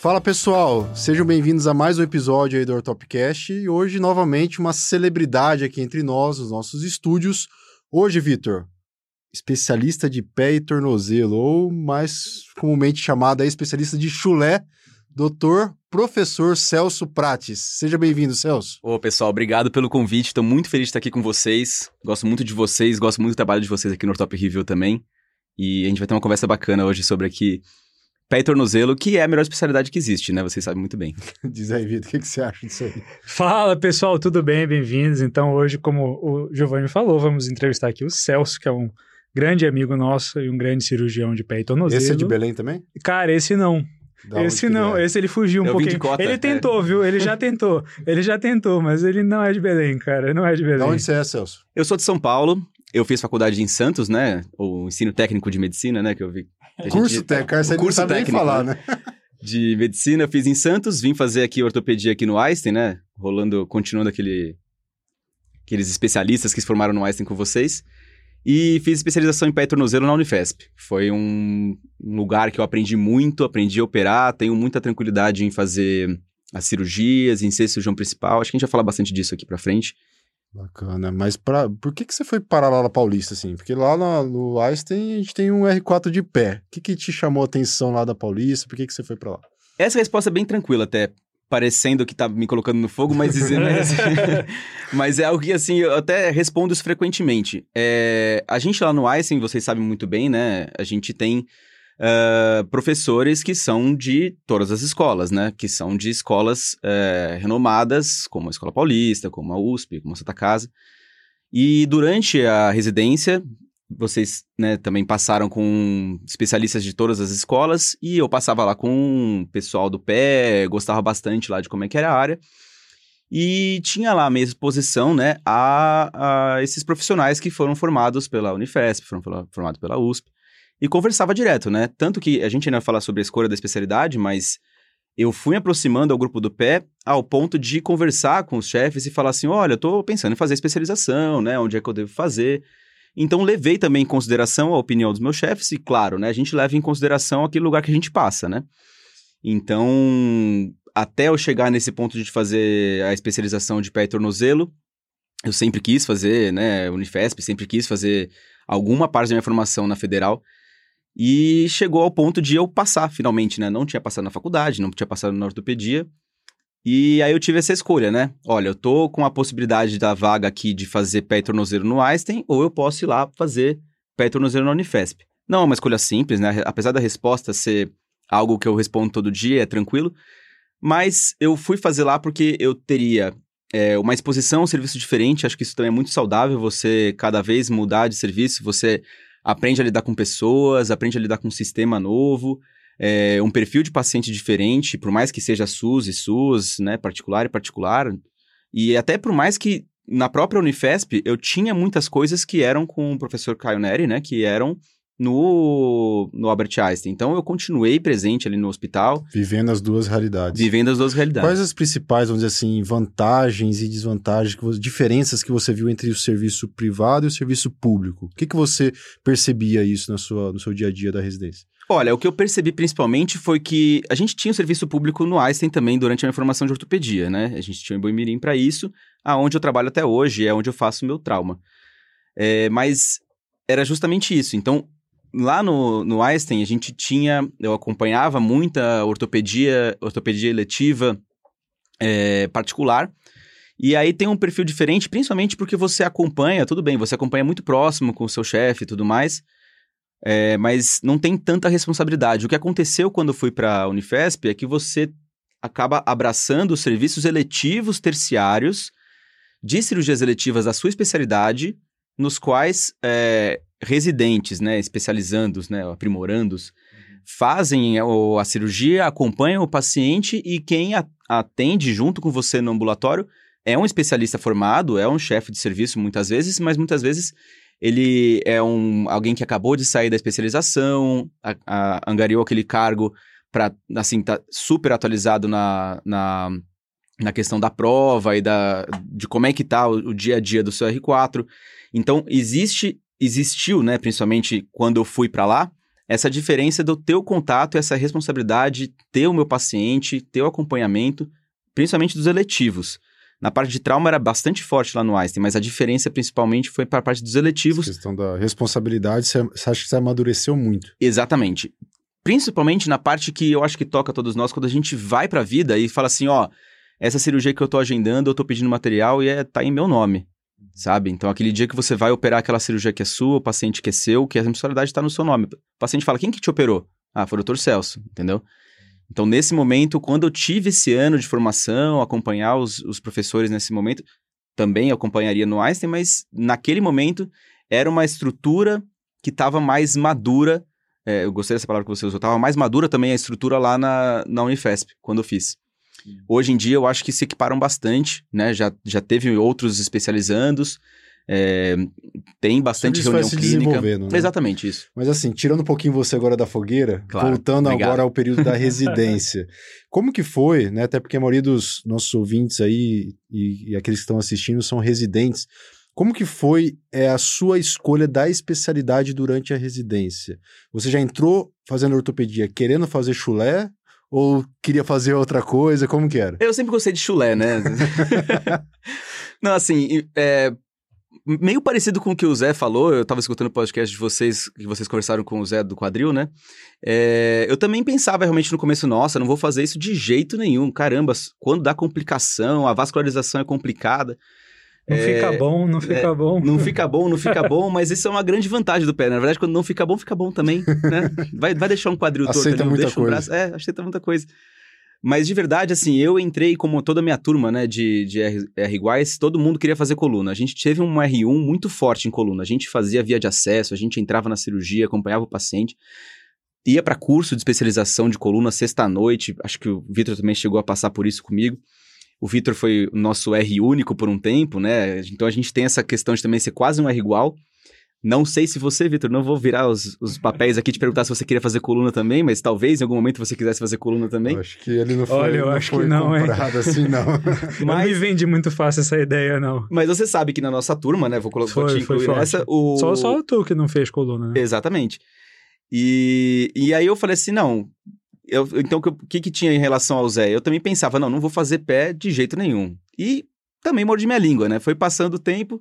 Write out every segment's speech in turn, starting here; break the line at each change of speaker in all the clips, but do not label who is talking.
Fala pessoal, sejam bem-vindos a mais um episódio aí do Ortopcast e hoje novamente uma celebridade aqui entre nós, os nossos estúdios. Hoje, Vitor, especialista de pé e tornozelo, ou mais comumente chamado especialista de chulé, doutor professor Celso Prates. Seja bem-vindo, Celso.
Ô, pessoal, obrigado pelo convite. Estou muito feliz de estar aqui com vocês. Gosto muito de vocês, gosto muito do trabalho de vocês aqui no Ortop Review também. E a gente vai ter uma conversa bacana hoje sobre aqui pé e tornozelo, que é a melhor especialidade que existe, né? Vocês sabem muito bem.
Diz aí, Vitor, o que, que, você acha disso aí?
Fala, pessoal, tudo bem? Bem-vindos. Então, hoje, como o Giovanni falou, vamos entrevistar aqui o Celso, que é um grande amigo nosso e um grande cirurgião de pé e tornozelo.
Esse é de Belém também?
Cara, esse não. Da esse não, é? esse ele fugiu um
eu
pouquinho.
Cota,
ele tentou,
é.
viu? Ele já tentou. Ele já tentou, mas ele não é de Belém, cara. Não é de Belém.
Da onde você é, Celso?
Eu sou de São Paulo. Eu fiz faculdade em Santos, né? O ensino técnico de medicina, né? Que eu vi.
Curso técnico, não sabe técnico, falar, né?
De medicina, fiz em Santos, vim fazer aqui ortopedia aqui no Einstein, né? Rolando, continuando aquele, aqueles especialistas que se formaram no Einstein com vocês. E fiz especialização em pé e tornozelo na Unifesp. Foi um, um lugar que eu aprendi muito, aprendi a operar, tenho muita tranquilidade em fazer as cirurgias, em ser cirurgião principal. Acho que a gente vai falar bastante disso aqui pra frente.
Bacana, mas pra, por que, que você foi parar lá na Paulista, assim? Porque lá no, no Einstein a gente tem um R4 de pé. O que, que te chamou a atenção lá da Paulista? Por que, que você foi para lá?
Essa resposta é bem tranquila até, parecendo que tá me colocando no fogo, mas dizendo assim, mas é algo que assim, eu até respondo isso frequentemente. É, a gente lá no Einstein, vocês sabem muito bem, né? A gente tem Uh, professores que são de todas as escolas, né? Que são de escolas uh, renomadas, como a Escola Paulista, como a USP, como a Santa Casa. E durante a residência, vocês né, também passaram com especialistas de todas as escolas, e eu passava lá com o pessoal do pé, gostava bastante lá de como é que era a área. E tinha lá a minha exposição, né, a, a esses profissionais que foram formados pela Unifesp, foram formados pela USP e conversava direto, né? Tanto que a gente ainda vai falar sobre a escolha da especialidade, mas eu fui aproximando ao grupo do pé ao ponto de conversar com os chefes e falar assim: olha, eu tô pensando em fazer especialização, né? Onde é que eu devo fazer? Então, levei também em consideração a opinião dos meus chefes, e claro, né? A gente leva em consideração aquele lugar que a gente passa, né? Então, até eu chegar nesse ponto de fazer a especialização de pé e tornozelo, eu sempre quis fazer, né? Unifesp, sempre quis fazer alguma parte da minha formação na federal. E chegou ao ponto de eu passar, finalmente, né? Não tinha passado na faculdade, não tinha passado na ortopedia. E aí eu tive essa escolha, né? Olha, eu tô com a possibilidade da vaga aqui de fazer pé e tornozelo no Einstein, ou eu posso ir lá fazer pé e tornozelo na Unifesp. Não é uma escolha simples, né? Apesar da resposta ser algo que eu respondo todo dia, é tranquilo. Mas eu fui fazer lá porque eu teria é, uma exposição, um serviço diferente. Acho que isso também é muito saudável, você cada vez mudar de serviço, você aprende a lidar com pessoas, aprende a lidar com um sistema novo, é, um perfil de paciente diferente, por mais que seja SUS e SUS, né, particular e particular, e até por mais que na própria Unifesp eu tinha muitas coisas que eram com o professor Caio Neri, né, que eram no, no Albert Einstein. Então eu continuei presente ali no hospital.
Vivendo as duas realidades.
Vivendo as duas realidades.
Quais as principais, vamos dizer assim, vantagens e desvantagens, que você, diferenças que você viu entre o serviço privado e o serviço público? O que, que você percebia isso na sua, no seu dia a dia da residência?
Olha, o que eu percebi principalmente foi que a gente tinha o um serviço público no Einstein também durante a minha formação de ortopedia, né? A gente tinha o Boimirim para isso, aonde eu trabalho até hoje, é onde eu faço o meu trauma. É, mas era justamente isso. Então, lá no, no Einstein, a gente tinha, eu acompanhava muita ortopedia, ortopedia eletiva é, particular. E aí tem um perfil diferente, principalmente porque você acompanha, tudo bem, você acompanha muito próximo com o seu chefe e tudo mais, é, mas não tem tanta responsabilidade. O que aconteceu quando eu fui para a Unifesp é que você acaba abraçando os serviços eletivos terciários de cirurgias eletivas da sua especialidade, nos quais é, residentes, né, especializandos, né, aprimorandos, uhum. fazem a, a cirurgia, acompanham o paciente e quem atende junto com você no ambulatório é um especialista formado, é um chefe de serviço muitas vezes, mas muitas vezes ele é um alguém que acabou de sair da especialização, a, a, angariou aquele cargo para assim tá super atualizado na, na, na questão da prova e da de como é que tá o, o dia a dia do seu R4. Então existe existiu, né, principalmente quando eu fui para lá, essa diferença do teu contato, essa responsabilidade, ter o meu paciente, ter o acompanhamento, principalmente dos eletivos. Na parte de trauma era bastante forte lá no Einstein, mas a diferença principalmente foi para a parte dos eletivos.
A questão da responsabilidade, você acha que você amadureceu muito?
Exatamente. Principalmente na parte que eu acho que toca a todos nós, quando a gente vai para a vida e fala assim, ó, essa cirurgia que eu tô agendando, eu tô pedindo material e é, tá em meu nome, sabe? Então, aquele dia que você vai operar aquela cirurgia que é sua, o paciente que é seu, que a responsabilidade está no seu nome. O paciente fala, quem que te operou? Ah, foi o doutor Celso, entendeu? Então, nesse momento, quando eu tive esse ano de formação, acompanhar os, os professores nesse momento, também acompanharia no Einstein, mas naquele momento era uma estrutura que estava mais madura. É, eu gostei dessa palavra que você usou, estava mais madura também a estrutura lá na, na Unifesp, quando eu fiz. Hoje em dia, eu acho que se equiparam bastante, né? Já, já teve outros especializandos, é, tem bastante reunião
vai se
clínica.
Né?
Exatamente isso.
Mas assim, tirando um pouquinho você agora da fogueira,
Claro,
voltando
obrigado.
agora ao período da residência. Como que foi, né? Até porque a maioria dos nossos ouvintes aí e, e aqueles que estão assistindo são residentes. Como que foi é, a sua escolha da especialidade durante a residência? Você já entrou fazendo ortopedia querendo fazer chulé ou queria fazer outra coisa? Como que era?
Eu sempre gostei de chulé, né? Não, assim, é, meio parecido com o que o Zé falou, eu tava escutando o podcast de vocês, que vocês conversaram com o Zé do quadril, né? É, eu também pensava realmente no começo, nossa, não vou fazer isso de jeito nenhum. Caramba, quando dá complicação, a vascularização é complicada.
Não
É,
fica bom, não fica bom.
Não fica bom, não fica bom, mas isso é uma grande vantagem do pé. né? Na verdade, quando não fica bom, fica bom também, né? Vai, vai deixar um quadril torto
Aceita
ali,
muita
deixa um
coisa.
braço. É, aceita muita coisa. Mas de verdade, assim, eu entrei como toda a minha turma, né, de, de R, R iguais, todo mundo queria fazer coluna. A gente teve um R1 muito forte em coluna. A gente fazia via de acesso, a gente entrava na cirurgia, acompanhava o paciente. Ia para curso de especialização de coluna sexta-noite. Acho que o Vitor também chegou a passar por isso comigo. O Vitor foi o nosso R único por um tempo, né? Então a gente tem essa questão de também ser quase um R igual. Não sei se você, Vitor, não vou virar os, os papéis aqui te perguntar se você queria fazer coluna também, mas talvez em algum momento você quisesse fazer coluna também.
Eu acho que ele não foi,
Olha, eu
não
acho que não, hein?
assim, não.
Não me vende muito fácil essa ideia, não.
Mas você sabe que na nossa turma, né? Vou, colo- vou
Foi,
te
foi
incluir nessa. O...
Só, só tu que não fez coluna, né?
Exatamente. E, e aí eu falei assim, não. Eu, então, o que, que que tinha em relação ao Zé? Eu também pensava, não, não vou fazer pé de jeito nenhum. E também mordi minha língua, né? Foi passando o tempo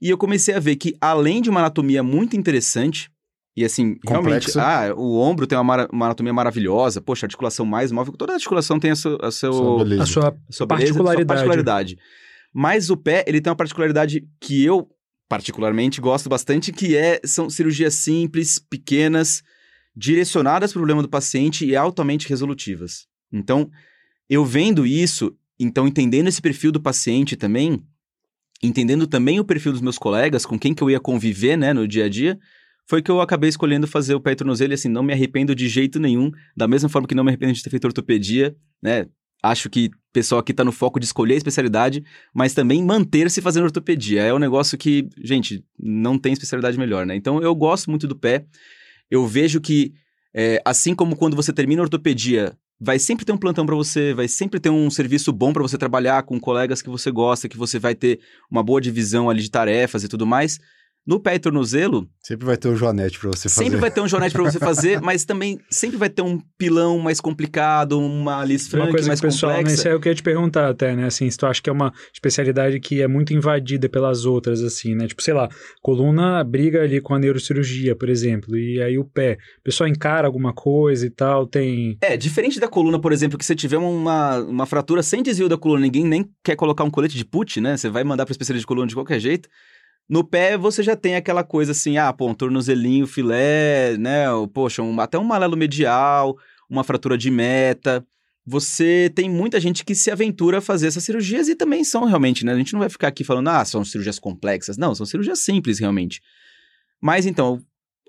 e eu comecei a ver que, além de uma anatomia muito interessante, e assim, realmente,
Complexa.
ah, o ombro tem uma, mara- uma anatomia maravilhosa, poxa, a articulação mais móvel, toda articulação tem a, seu, a, seu.
A sua
a sua beleza, a sua
Particularidade.
particularidade. Mas o pé, ele tem uma particularidade que eu, particularmente, gosto bastante, que é, são cirurgias simples, pequenas, direcionadas para o problema do paciente e altamente resolutivas. Então, eu vendo isso, então entendendo esse perfil do paciente também, entendendo também o perfil dos meus colegas, com quem que eu ia conviver, né, no dia a dia, foi que eu acabei escolhendo fazer o pé e tornozelo e assim, não me arrependo de jeito nenhum, da mesma forma que não me arrependo de ter feito ortopedia, né, acho que o pessoal aqui tá no foco de escolher a especialidade, mas também manter-se fazendo ortopedia. É um negócio que, gente, não tem especialidade melhor, né? Então eu gosto muito do pé. Eu vejo que, é, assim como quando você termina a ortopedia, vai sempre ter um plantão para você, vai sempre ter um serviço bom para você trabalhar com colegas que você gosta, que você vai ter uma boa divisão ali de tarefas e tudo mais. No pé e tornozelo,
Sempre vai ter o Joanete pra você fazer.
Sempre vai ter um jornete pra você fazer, mas também sempre vai ter um pilão mais complicado, uma
Uma
Frank
coisa
mais
que o pessoal, né,
complexa.
isso é o que eu ia te perguntar até, né, assim, se tu acha que é uma especialidade que é muito invadida pelas outras, assim, né, tipo, sei lá, coluna briga ali com a neurocirurgia, por exemplo, e aí o pé, o pessoal encara alguma coisa e tal, tem...
É, diferente da coluna, por exemplo, que você tiver uma, uma fratura sem desvio da coluna, ninguém nem quer colocar um colete de put, né? Você vai mandar para especialista de coluna de qualquer jeito. No pé, você já tem aquela coisa assim, ah, pô, um tornozelinho, filé, né? Poxa, um- até um malelo medial, uma fratura de meta. Você tem muita gente que se aventura a fazer essas cirurgias e também são realmente, né? A gente não vai ficar aqui falando, ah, são cirurgias complexas. Não, são cirurgias simples, realmente. Mas então,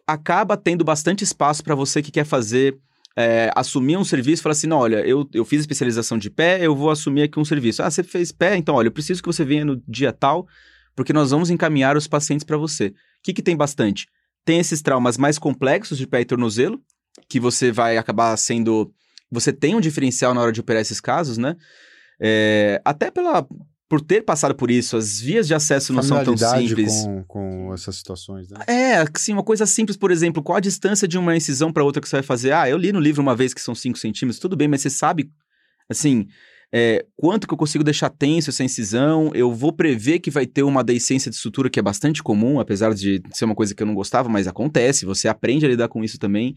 acaba tendo bastante espaço para você que quer fazer é, assumir um serviço falar assim: não, olha, eu, eu fiz especialização de pé, eu vou assumir aqui um serviço. Ah, você fez pé? Então, olha, eu preciso que você venha no dia tal, porque nós vamos encaminhar os pacientes para você. O que, que tem bastante? Tem esses traumas mais complexos de pé e tornozelo, que você vai acabar sendo. Você tem um diferencial na hora de operar esses casos, né? É, até pela, por ter passado por isso, as vias de acesso não são tão simples.
Com, com essas situações, né?
É, assim, uma coisa simples, por exemplo, qual a distância de uma incisão para outra que você vai fazer? Ah, eu li no livro uma vez que são 5 centímetros, tudo bem, mas você sabe, assim, é, quanto que eu consigo deixar tenso essa incisão, eu vou prever que vai ter uma deiscência de sutura que é bastante comum, apesar de ser uma coisa que eu não gostava, mas acontece, você aprende a lidar com isso também.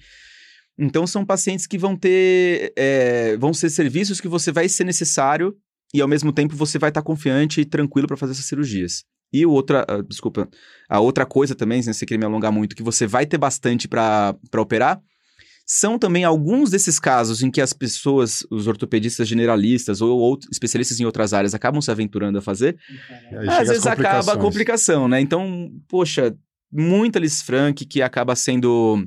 Então são pacientes que vão ter, é, vão ser serviços que você vai ser necessário e ao mesmo tempo você vai estar confiante e tranquilo para fazer essas cirurgias. E outra, uh, desculpa, a outra coisa também, se você querer me alongar muito, que você vai ter bastante para operar, são também alguns desses casos em que as pessoas, os ortopedistas generalistas ou, ou especialistas em outras áreas acabam se aventurando a fazer, às vezes acaba a complicação, né? Então, poxa, muita Liz Frank que acaba sendo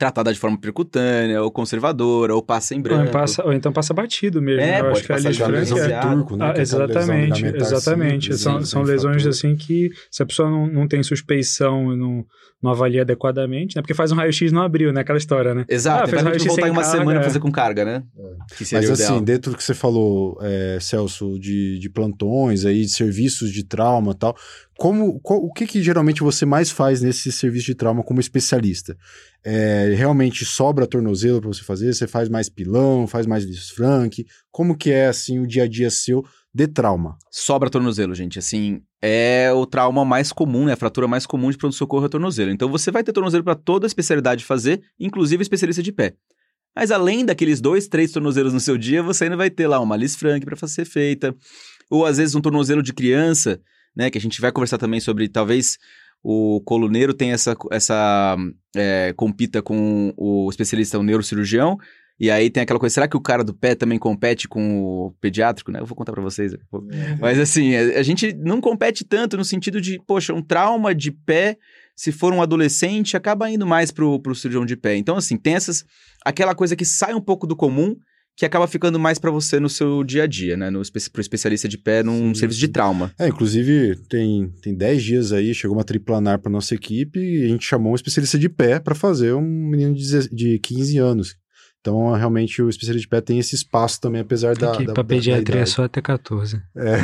tratada de forma percutânea, ou conservadora, ou passa em branco.
Ou, passa, ou então passa batido mesmo. É,
eu acho que a
Frank
é... Turco, né?
Ah, exatamente, exatamente. são, são lesões assim que se a pessoa não, não tem suspeição, não, não avalia adequadamente, né? Porque faz um raio-x não abriu, né? Aquela história, né?
Exato, ah, fez vai um voltar em uma carga, semana é. fazer com carga, né?
É. Mas assim, dentro do que você falou, é, Celso, de, de plantões aí, de serviços de trauma e tal, como, qual, o que, que geralmente você mais faz nesse serviço de trauma como especialista? É, realmente sobra tornozelo para você fazer? Você faz mais pilão, faz mais frank? Como que é assim o dia a dia seu de trauma?
Sobra tornozelo, gente. Assim, é o trauma mais comum, né? A fratura mais comum de pronto-socorro é tornozelo. Então você vai ter tornozelo para toda especialidade fazer, inclusive especialista de pé. Mas além daqueles dois, três tornozelos no seu dia, você ainda vai ter lá uma Liz Frank para ser feita, ou às vezes um tornozelo de criança né? Que a gente vai conversar também sobre talvez o coluneiro tenha essa, essa é, compita com o especialista, o neurocirurgião, e aí tem aquela coisa, será que o cara do pé também compete com o pediátrico, né? Eu vou contar para vocês. Mas assim, a, a, gente não compete tanto no sentido de, poxa, um trauma de pé, se for um adolescente, acaba indo mais pro, pro cirurgião de pé. Então, assim, tem essas, aquela coisa que sai um pouco do comum, que acaba ficando mais para você no seu dia a dia, né? No, pro especialista de pé num Sim. serviço de trauma.
É, inclusive, tem, tem 10 dias aí, chegou uma triplanar para nossa equipe e a gente chamou um especialista de pé para fazer um menino de, de 15 anos, então, realmente, o especialista de pé tem esse espaço também, apesar da. Aqui,
para pediatria é só até 14.
É.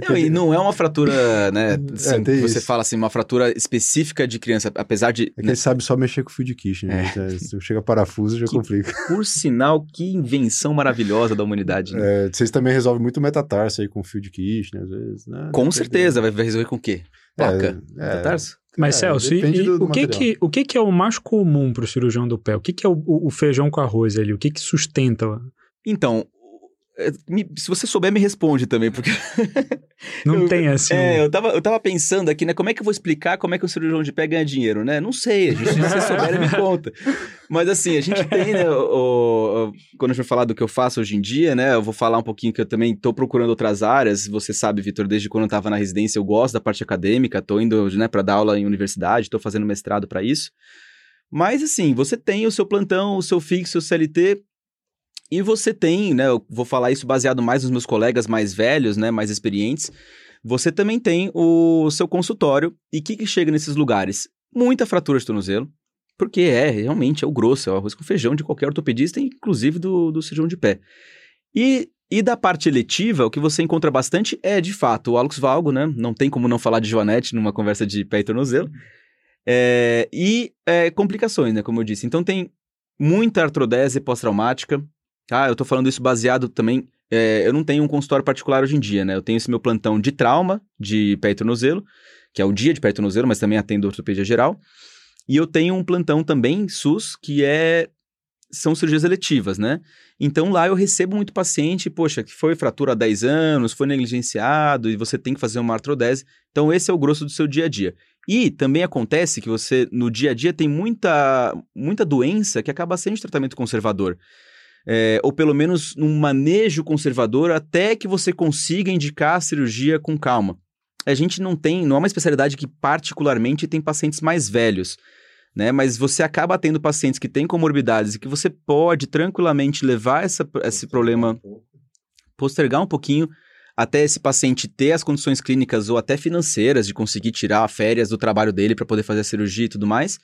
não, e não é uma fratura, né? É, assim, é, você isso. fala assim, uma fratura específica de criança, apesar de.
É que né? ele sabe só mexer com o fio de quiche, né? É. Se chega parafuso, já que, complica.
Por sinal, que invenção maravilhosa da humanidade. Né?
É, vocês também resolvem muito metatarso aí com fio de quiche, né? Às vezes. Né?
Com certeza, vai resolver com o quê? Placa?
É, metatarso?
Mas, é, Celso, e, o, que que, o que que é o mais comum para o cirurgião do pé? O que que é o, o, feijão com arroz ali? O que que sustenta?
Então, é, se você souber, me responde também, porque.
Não eu, tem assim.
É, eu tava, eu tava pensando aqui, né? Como é que eu vou explicar como é que o cirurgião de pé ganha dinheiro, né? Não sei, a gente, se você souber, me conta. Mas assim, a gente tem, né? O, o, quando a gente vai falar do que eu faço hoje em dia, né? Eu vou falar um pouquinho que eu também tô procurando outras áreas. Você sabe, Vitor, desde quando eu tava na residência, eu gosto da parte acadêmica, tô indo, né, para dar aula em universidade, tô fazendo mestrado para isso. Mas assim, você tem o seu plantão, o seu fixo, o CLT, e você tem, né? Eu vou falar isso baseado mais nos meus colegas mais velhos, né? Mais experientes. Você também tem o seu consultório. E o que, que chega nesses lugares? Muita fratura de tornozelo. Porque é, realmente, é o grosso, é o arroz com feijão de qualquer ortopedista, inclusive do, do cirurgião de pé. E, e da parte eletiva, o que você encontra bastante é, de fato, o Alex Valgo, né? Não tem como não falar de Joanete numa conversa de pé e tornozelo. É, e é, complicações, né? Como eu disse. Então tem muita artrodese pós-traumática, Tá? Eu tô falando isso baseado também. É, eu não tenho um consultório particular hoje em dia, né? Eu tenho esse meu plantão de trauma, de pé e tornozelo, que é o dia de pé e tornozelo, mas também atendo ortopedia geral. E eu tenho um plantão também, SUS, que é são cirurgias eletivas, né? Então lá eu recebo muito paciente, poxa, que foi fratura há 10 anos, foi negligenciado e você tem que fazer uma artrodese. Então esse é o grosso do seu dia a dia. E também acontece que você no dia a dia tem muita muita doença que acaba sendo tratamento conservador é, ou pelo menos num manejo conservador, até que você consiga indicar a cirurgia com calma. A gente não tem, não é uma especialidade que particularmente tem pacientes mais velhos, né? Mas você acaba tendo pacientes que têm comorbidades e que você pode tranquilamente levar essa, esse problema, postergar um pouquinho até esse paciente ter as condições clínicas ou até financeiras de conseguir tirar férias do trabalho dele para poder fazer a cirurgia e tudo mais,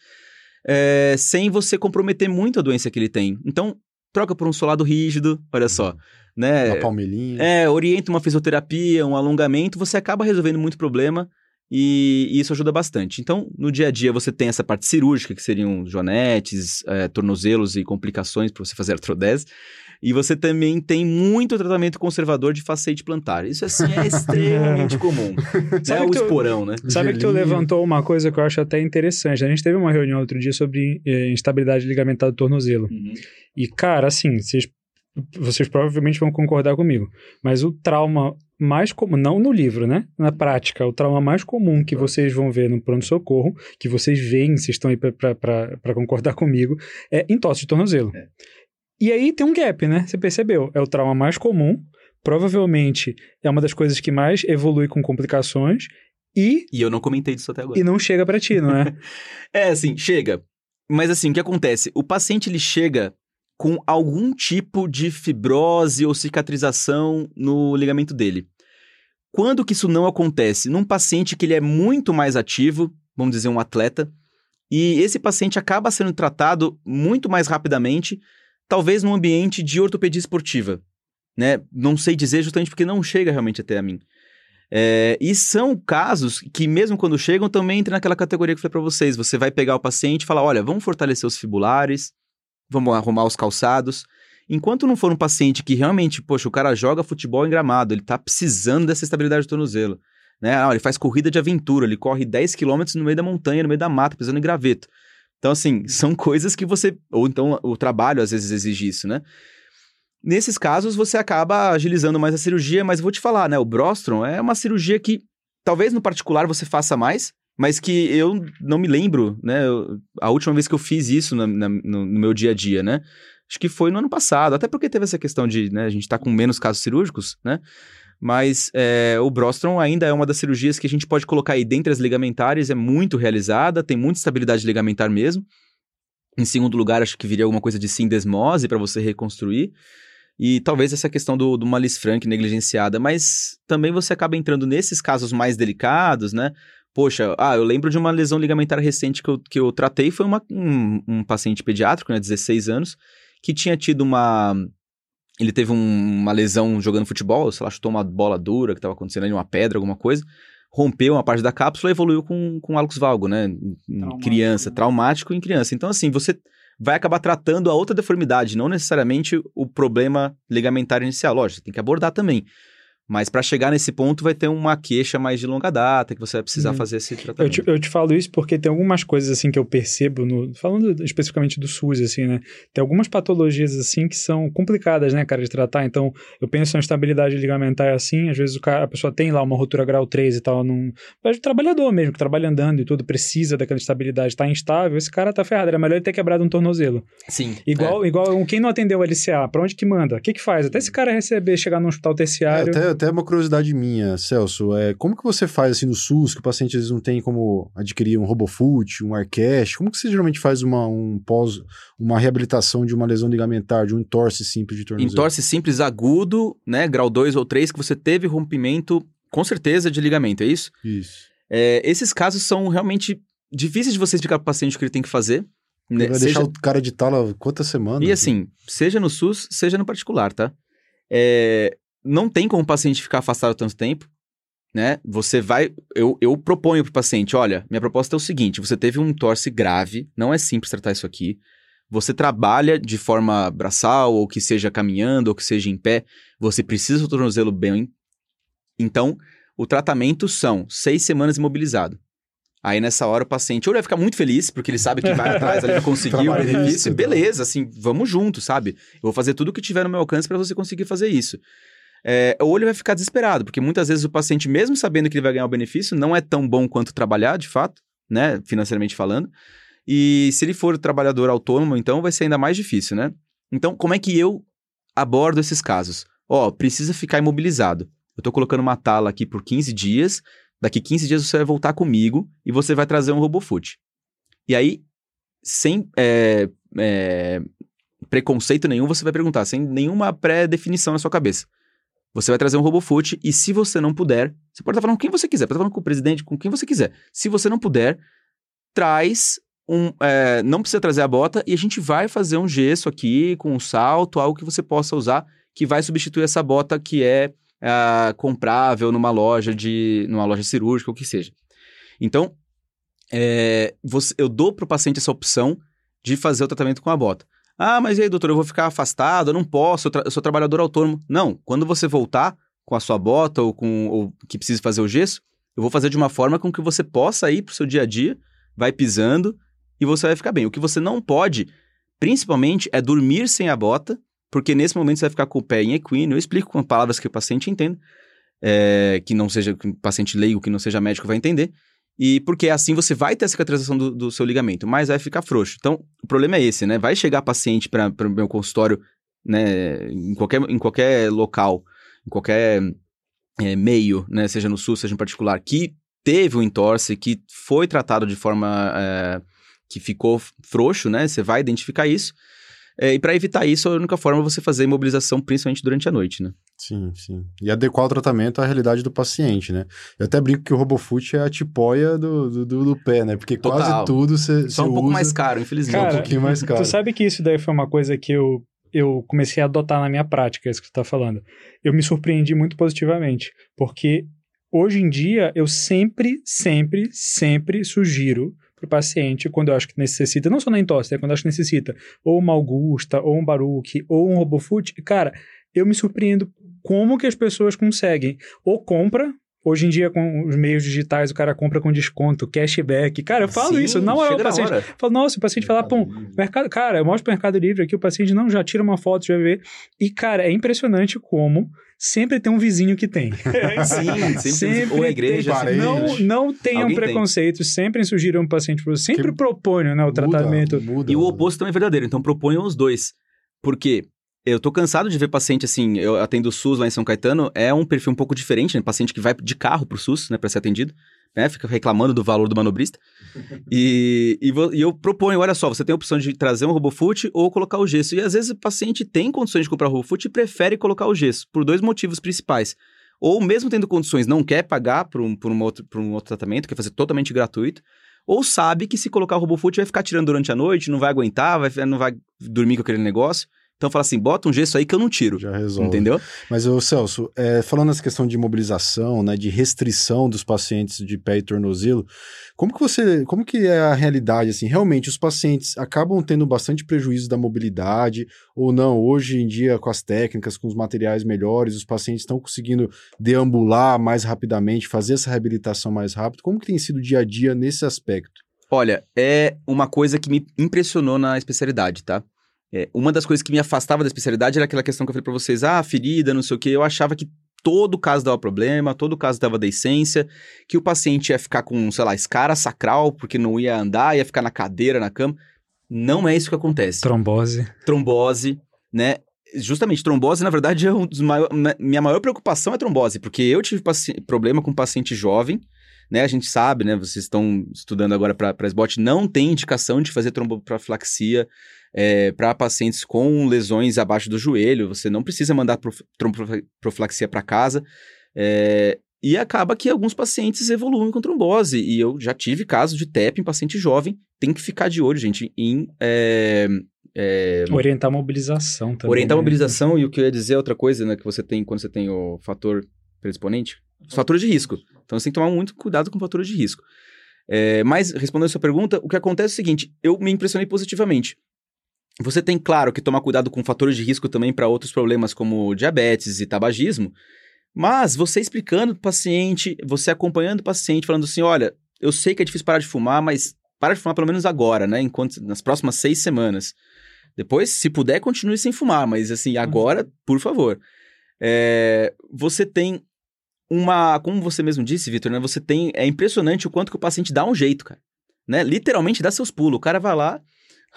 é, sem você comprometer muito a doença que ele tem. Então, troca por um solado rígido, olha só. Né?
Uma palmeirinha.
É, orienta uma fisioterapia, um alongamento, você acaba resolvendo muito problema e, e isso ajuda bastante. Então, no dia a dia, você tem essa parte cirúrgica, que seriam joanetes, é, tornozelos e complicações para você fazer artrodese. E você também tem muito tratamento conservador de facete plantar. Isso, assim, é extremamente comum.
Sabe
é o
que tu-
esporão, né?
Sabe que tu
Gelinho.
levantou uma coisa que eu acho até interessante. A gente teve uma reunião outro dia sobre eh, instabilidade ligamentar do tornozelo.
Uhum.
E, cara, assim, vocês, vocês provavelmente vão concordar comigo. Mas o trauma mais comum, não no livro, né? Na prática, o trauma mais comum que vocês vão ver no pronto-socorro, que vocês veem, vocês estão aí para concordar comigo, é entorse de tornozelo.
É.
E aí tem um gap, né? Você percebeu? É o trauma mais comum, provavelmente é uma das coisas que mais evolui com complicações e,
E eu não comentei disso até agora.
e não chega para ti, não é?
É, assim, chega. Mas assim, o que acontece? O paciente ele chega com algum tipo de fibrose ou cicatrização no ligamento dele. Quando que isso não acontece? Num paciente que ele é muito mais ativo, vamos dizer um atleta, e esse paciente acaba sendo tratado muito mais rapidamente, talvez num ambiente de ortopedia esportiva, né? Não sei dizer justamente porque não chega realmente até a mim. É, e são casos que, mesmo quando chegam, também entra naquela categoria que eu falei pra vocês. Você vai pegar o paciente e falar: olha, vamos fortalecer os fibulares, vamos arrumar os calçados. Enquanto não for um paciente que realmente, poxa, o cara joga futebol em gramado, ele tá precisando dessa estabilidade do tornozelo. Né? Ah, ele faz corrida de aventura, ele corre 10 km no meio da montanha, no meio da mata, pisando em graveto. Então, assim, são coisas que você. Ou então o trabalho às vezes exige isso, né? Nesses casos, você acaba agilizando mais a cirurgia, mas vou te falar, né? O Brostrom é uma cirurgia que talvez no particular você faça mais, mas que eu não me lembro, né? eu- a última vez que eu fiz isso na- na- no, no meu dia a dia, né? Acho que foi no ano passado, até porque teve essa questão de, né, a gente tá com menos casos cirúrgicos, né? Mas é, o Brostrom ainda é uma das cirurgias que a gente pode colocar aí dentre as ligamentares, é muito realizada, tem muita estabilidade ligamentar mesmo. Em segundo lugar, acho que viria alguma coisa de sindesmose para você reconstruir. E talvez essa questão do, do Malis Frank negligenciada, mas também você acaba entrando nesses casos mais delicados, né? Poxa, ah, eu lembro de uma lesão ligamentar recente que eu, que eu tratei, foi uma, um, um paciente pediátrico, né, 16 anos, que tinha tido uma... Ele teve um- uma lesão jogando futebol, sei lá, chutou uma bola dura que estava acontecendo ali, uma pedra, alguma coisa, rompeu uma parte da cápsula e evoluiu com, com Alex Valgo, né? Em-
Traumático,
criança,
né?
traumático em criança. Então, assim, você vai acabar tratando a outra deformidade, não necessariamente o problema ligamentar inicial. Lógico, você tem que abordar também. Mas para chegar nesse ponto, vai ter uma queixa mais de longa data que você vai precisar
Uhum.
fazer esse
Eu
tratamento.
te, eu te falo isso porque tem algumas coisas assim que eu percebo, no, falando especificamente do SUS, assim, né? Tem algumas patologias assim que são complicadas, né, cara, de tratar. Então, eu penso em estabilidade ligamentar assim, às vezes o cara, a pessoa tem lá uma rotura grau 3 e tal, num, mas o trabalhador mesmo, que trabalha andando e tudo, precisa daquela estabilidade, tá instável, esse cara tá ferrado. Era melhor ele ter quebrado um tornozelo.
Sim.
Igual, igual quem não atendeu o LCA, pra onde que manda? O que que faz? Até esse cara receber, chegar num hospital
É,
terciário.
até, até uma curiosidade minha, Celso, é, como que você faz assim no SUS, que o paciente às vezes não tem como adquirir um RoboFoot, um Arcash, como que você geralmente faz uma, um pós, uma reabilitação de uma lesão ligamentar, de um entorse simples de tornozelo?
Entorse simples agudo, né? Grau 2 ou 3, que você teve rompimento, com certeza, de ligamento, é isso?
Isso.
É, esses casos são realmente difíceis de você explicar para o paciente o que ele tem que fazer. né?
Ele vai
Seja-
deixar o cara de tala quantas semanas?
E assim, seja no SUS, seja no particular, tá? É, não tem como o paciente ficar afastado tanto tempo, né? Você vai. Eu, eu proponho pro paciente: olha, minha proposta é o seguinte: você teve um torce grave, não é simples tratar isso aqui. Você trabalha de forma braçal, ou que seja caminhando, ou que seja em pé, você precisa do tornozelo bem. Então, o tratamento são seis semanas imobilizado. Aí nessa hora o paciente ou ele vai ficar muito feliz, porque ele sabe que vai atrás, ele conseguiu o benefício,
lícito.
beleza, assim, vamos junto, sabe? Eu vou fazer tudo o que tiver no meu alcance para você conseguir fazer isso. É, ele vai ficar desesperado, porque muitas vezes o paciente, mesmo sabendo que ele vai ganhar o benefício, não é tão bom quanto trabalhar, de fato, né, financeiramente falando. E se ele for trabalhador autônomo, então vai ser ainda mais difícil, né? Então, como é que eu abordo esses casos? Ó, precisa ficar imobilizado. Eu tô colocando uma tala aqui por 15 dias, daqui 15 dias você vai voltar comigo e você vai trazer um RoboFoot. E aí, sem é, é, preconceito nenhum, você vai perguntar, sem nenhuma pré-definição na sua cabeça. Você vai trazer um RoboFoot e se você não puder, você pode estar falando com quem você quiser, pode estar falando com o presidente, com quem você quiser. Se você não puder, traz um, é, não precisa trazer a bota e a gente vai fazer um gesso aqui com um salto, algo que você possa usar que vai substituir essa bota que é uh, comprável numa loja de numa loja cirúrgica, ou que seja. Então, é, você, eu dou para o paciente essa opção de fazer o tratamento com a bota. Ah, mas e aí, doutor, eu vou ficar afastado, eu não posso, eu, eu sou trabalhador autônomo. Não, quando você voltar com a sua bota ou com ou que precise fazer o gesso, eu vou fazer de uma forma com que você possa ir para o seu dia a dia, vai pisando e você vai ficar bem. O que você não pode, principalmente, é dormir sem a bota, porque nesse momento você vai ficar com o pé em equino. Eu explico com palavras que o paciente entenda, é, que não seja, que o paciente leigo, que não seja médico vai entender. E porque assim você vai ter a cicatrização do, do, seu ligamento, mas vai ficar frouxo. Então, o problema é esse, né? Vai chegar paciente para o meu consultório, né, em qualquer, em qualquer local, em qualquer é, meio, né, seja no SUS, seja em particular, que teve um entorse, que foi tratado de forma é, que ficou frouxo, né? Você vai identificar isso. É, e para evitar isso, a única forma é você fazer imobilização, principalmente durante a noite, né?
Sim, sim. E adequar o tratamento à realidade do paciente, né? Eu até brinco que o RoboFoot é a tipóia do, do, do, do pé, né? Porque Total. quase tudo você
Só um pouco mais caro, infelizmente.
Cara,
um
pouquinho mais caro. Tu sabe que isso daí foi uma coisa que eu, eu comecei a adotar na minha prática, isso que tu tá falando. Eu me surpreendi muito positivamente, porque hoje em dia eu sempre, sempre, sempre sugiro para o paciente quando eu acho que necessita, não só na entorse, né, quando eu acho que necessita, ou uma Augusta, ou um Baruch, ou um RoboFoot, cara, eu me surpreendo como que as pessoas conseguem. Ou compra, Hoje em dia, com os meios digitais, o cara compra com desconto, cashback. Cara, eu falo Sim, isso, não é o paciente. Falo, nossa, o paciente fala, pô, mercado, cara, eu mostro pro Mercado Livre aqui, o paciente não já tira uma foto, já vê. E, cara, é impressionante como sempre tem um vizinho que tem.
Sim, sempre, sempre ou a igreja.
Tem, não, não tenham Alguém preconceitos, tem. sempre sugiram um paciente para você, sempre que proponham né, o muda, tratamento.
Muda, e o oposto também é verdadeiro, então proponham os dois. Porque eu tô cansado de ver paciente assim, eu atendo o SUS lá em São Caetano, é um perfil um pouco diferente, né? Paciente que vai de carro pro SUS, né, para ser atendido, né? Fica reclamando do valor do manobrista. e, e, e, eu proponho, olha só, você tem a opção de trazer um RoboFoot ou colocar o gesso. E às vezes o paciente tem condições de comprar o RoboFoot e prefere colocar o gesso, por dois motivos principais. Ou mesmo tendo condições, não quer pagar por um, por um, outro, por um outro tratamento, quer fazer totalmente gratuito ou sabe que se colocar o RoboFoot vai ficar tirando durante a noite, não vai aguentar, vai, não vai dormir com aquele negócio. Então fala assim, bota um gesso aí que eu não tiro.
Já resolve.
Entendeu?
Mas, ô Celso, é, falando nessa questão de mobilização, né, de restrição dos pacientes de pé e tornozelo, como que você, como que é a realidade, assim, realmente os pacientes acabam tendo bastante prejuízo da mobilidade ou não? Hoje em dia, com as técnicas, com os materiais melhores, os pacientes estão conseguindo deambular mais rapidamente, fazer essa reabilitação mais rápido. Como que tem sido o dia a dia nesse aspecto?
Olha, é uma coisa que me impressionou na especialidade, tá? É, uma das coisas que me afastava da especialidade era aquela questão que eu falei para vocês, ah, ferida, não sei o quê. Eu achava que todo caso dava problema, todo caso dava decência, que o paciente ia ficar com, sei lá, escara sacral, porque não ia andar, ia ficar na cadeira, na cama. Não é isso que acontece.
Trombose.
Trombose, né? Justamente, trombose, na verdade, é um dos maiores. Minha maior preocupação é trombose, porque eu tive problema com um paciente jovem, né? A gente sabe, né? Vocês estão estudando agora para SBOT, não tem indicação de fazer tromboprofilaxia é, para pacientes com lesões abaixo do joelho, você não precisa mandar tromboprofilaxia para casa. É, e acaba que alguns pacientes evoluem com trombose. E eu já tive casos de TEP em paciente jovem. Tem que ficar de olho, gente, em. É,
é, orientar a mobilização também.
Orientar a né? mobilização, e o que eu ia dizer é outra coisa, né? Que você tem quando você tem o fator predisponente. Os fatores de risco. Então você tem que tomar muito cuidado com fatores de risco. É, mas, respondendo a sua pergunta, o que acontece é o seguinte: eu me impressionei positivamente. Você tem, claro, que tomar cuidado com fatores de risco também para outros problemas como diabetes e tabagismo, mas você explicando para o paciente, você acompanhando o paciente, falando assim: olha, eu sei que é difícil parar de fumar, mas para de fumar pelo menos agora, né? Enquanto, nas próximas seis semanas. Depois, se puder, continue sem fumar, mas assim, uhum. agora, por favor. É, você tem uma. Como você mesmo disse, Vitor, né? Você tem. É impressionante o quanto que o paciente dá um jeito, cara. Né? Literalmente dá seus pulos. O cara vai lá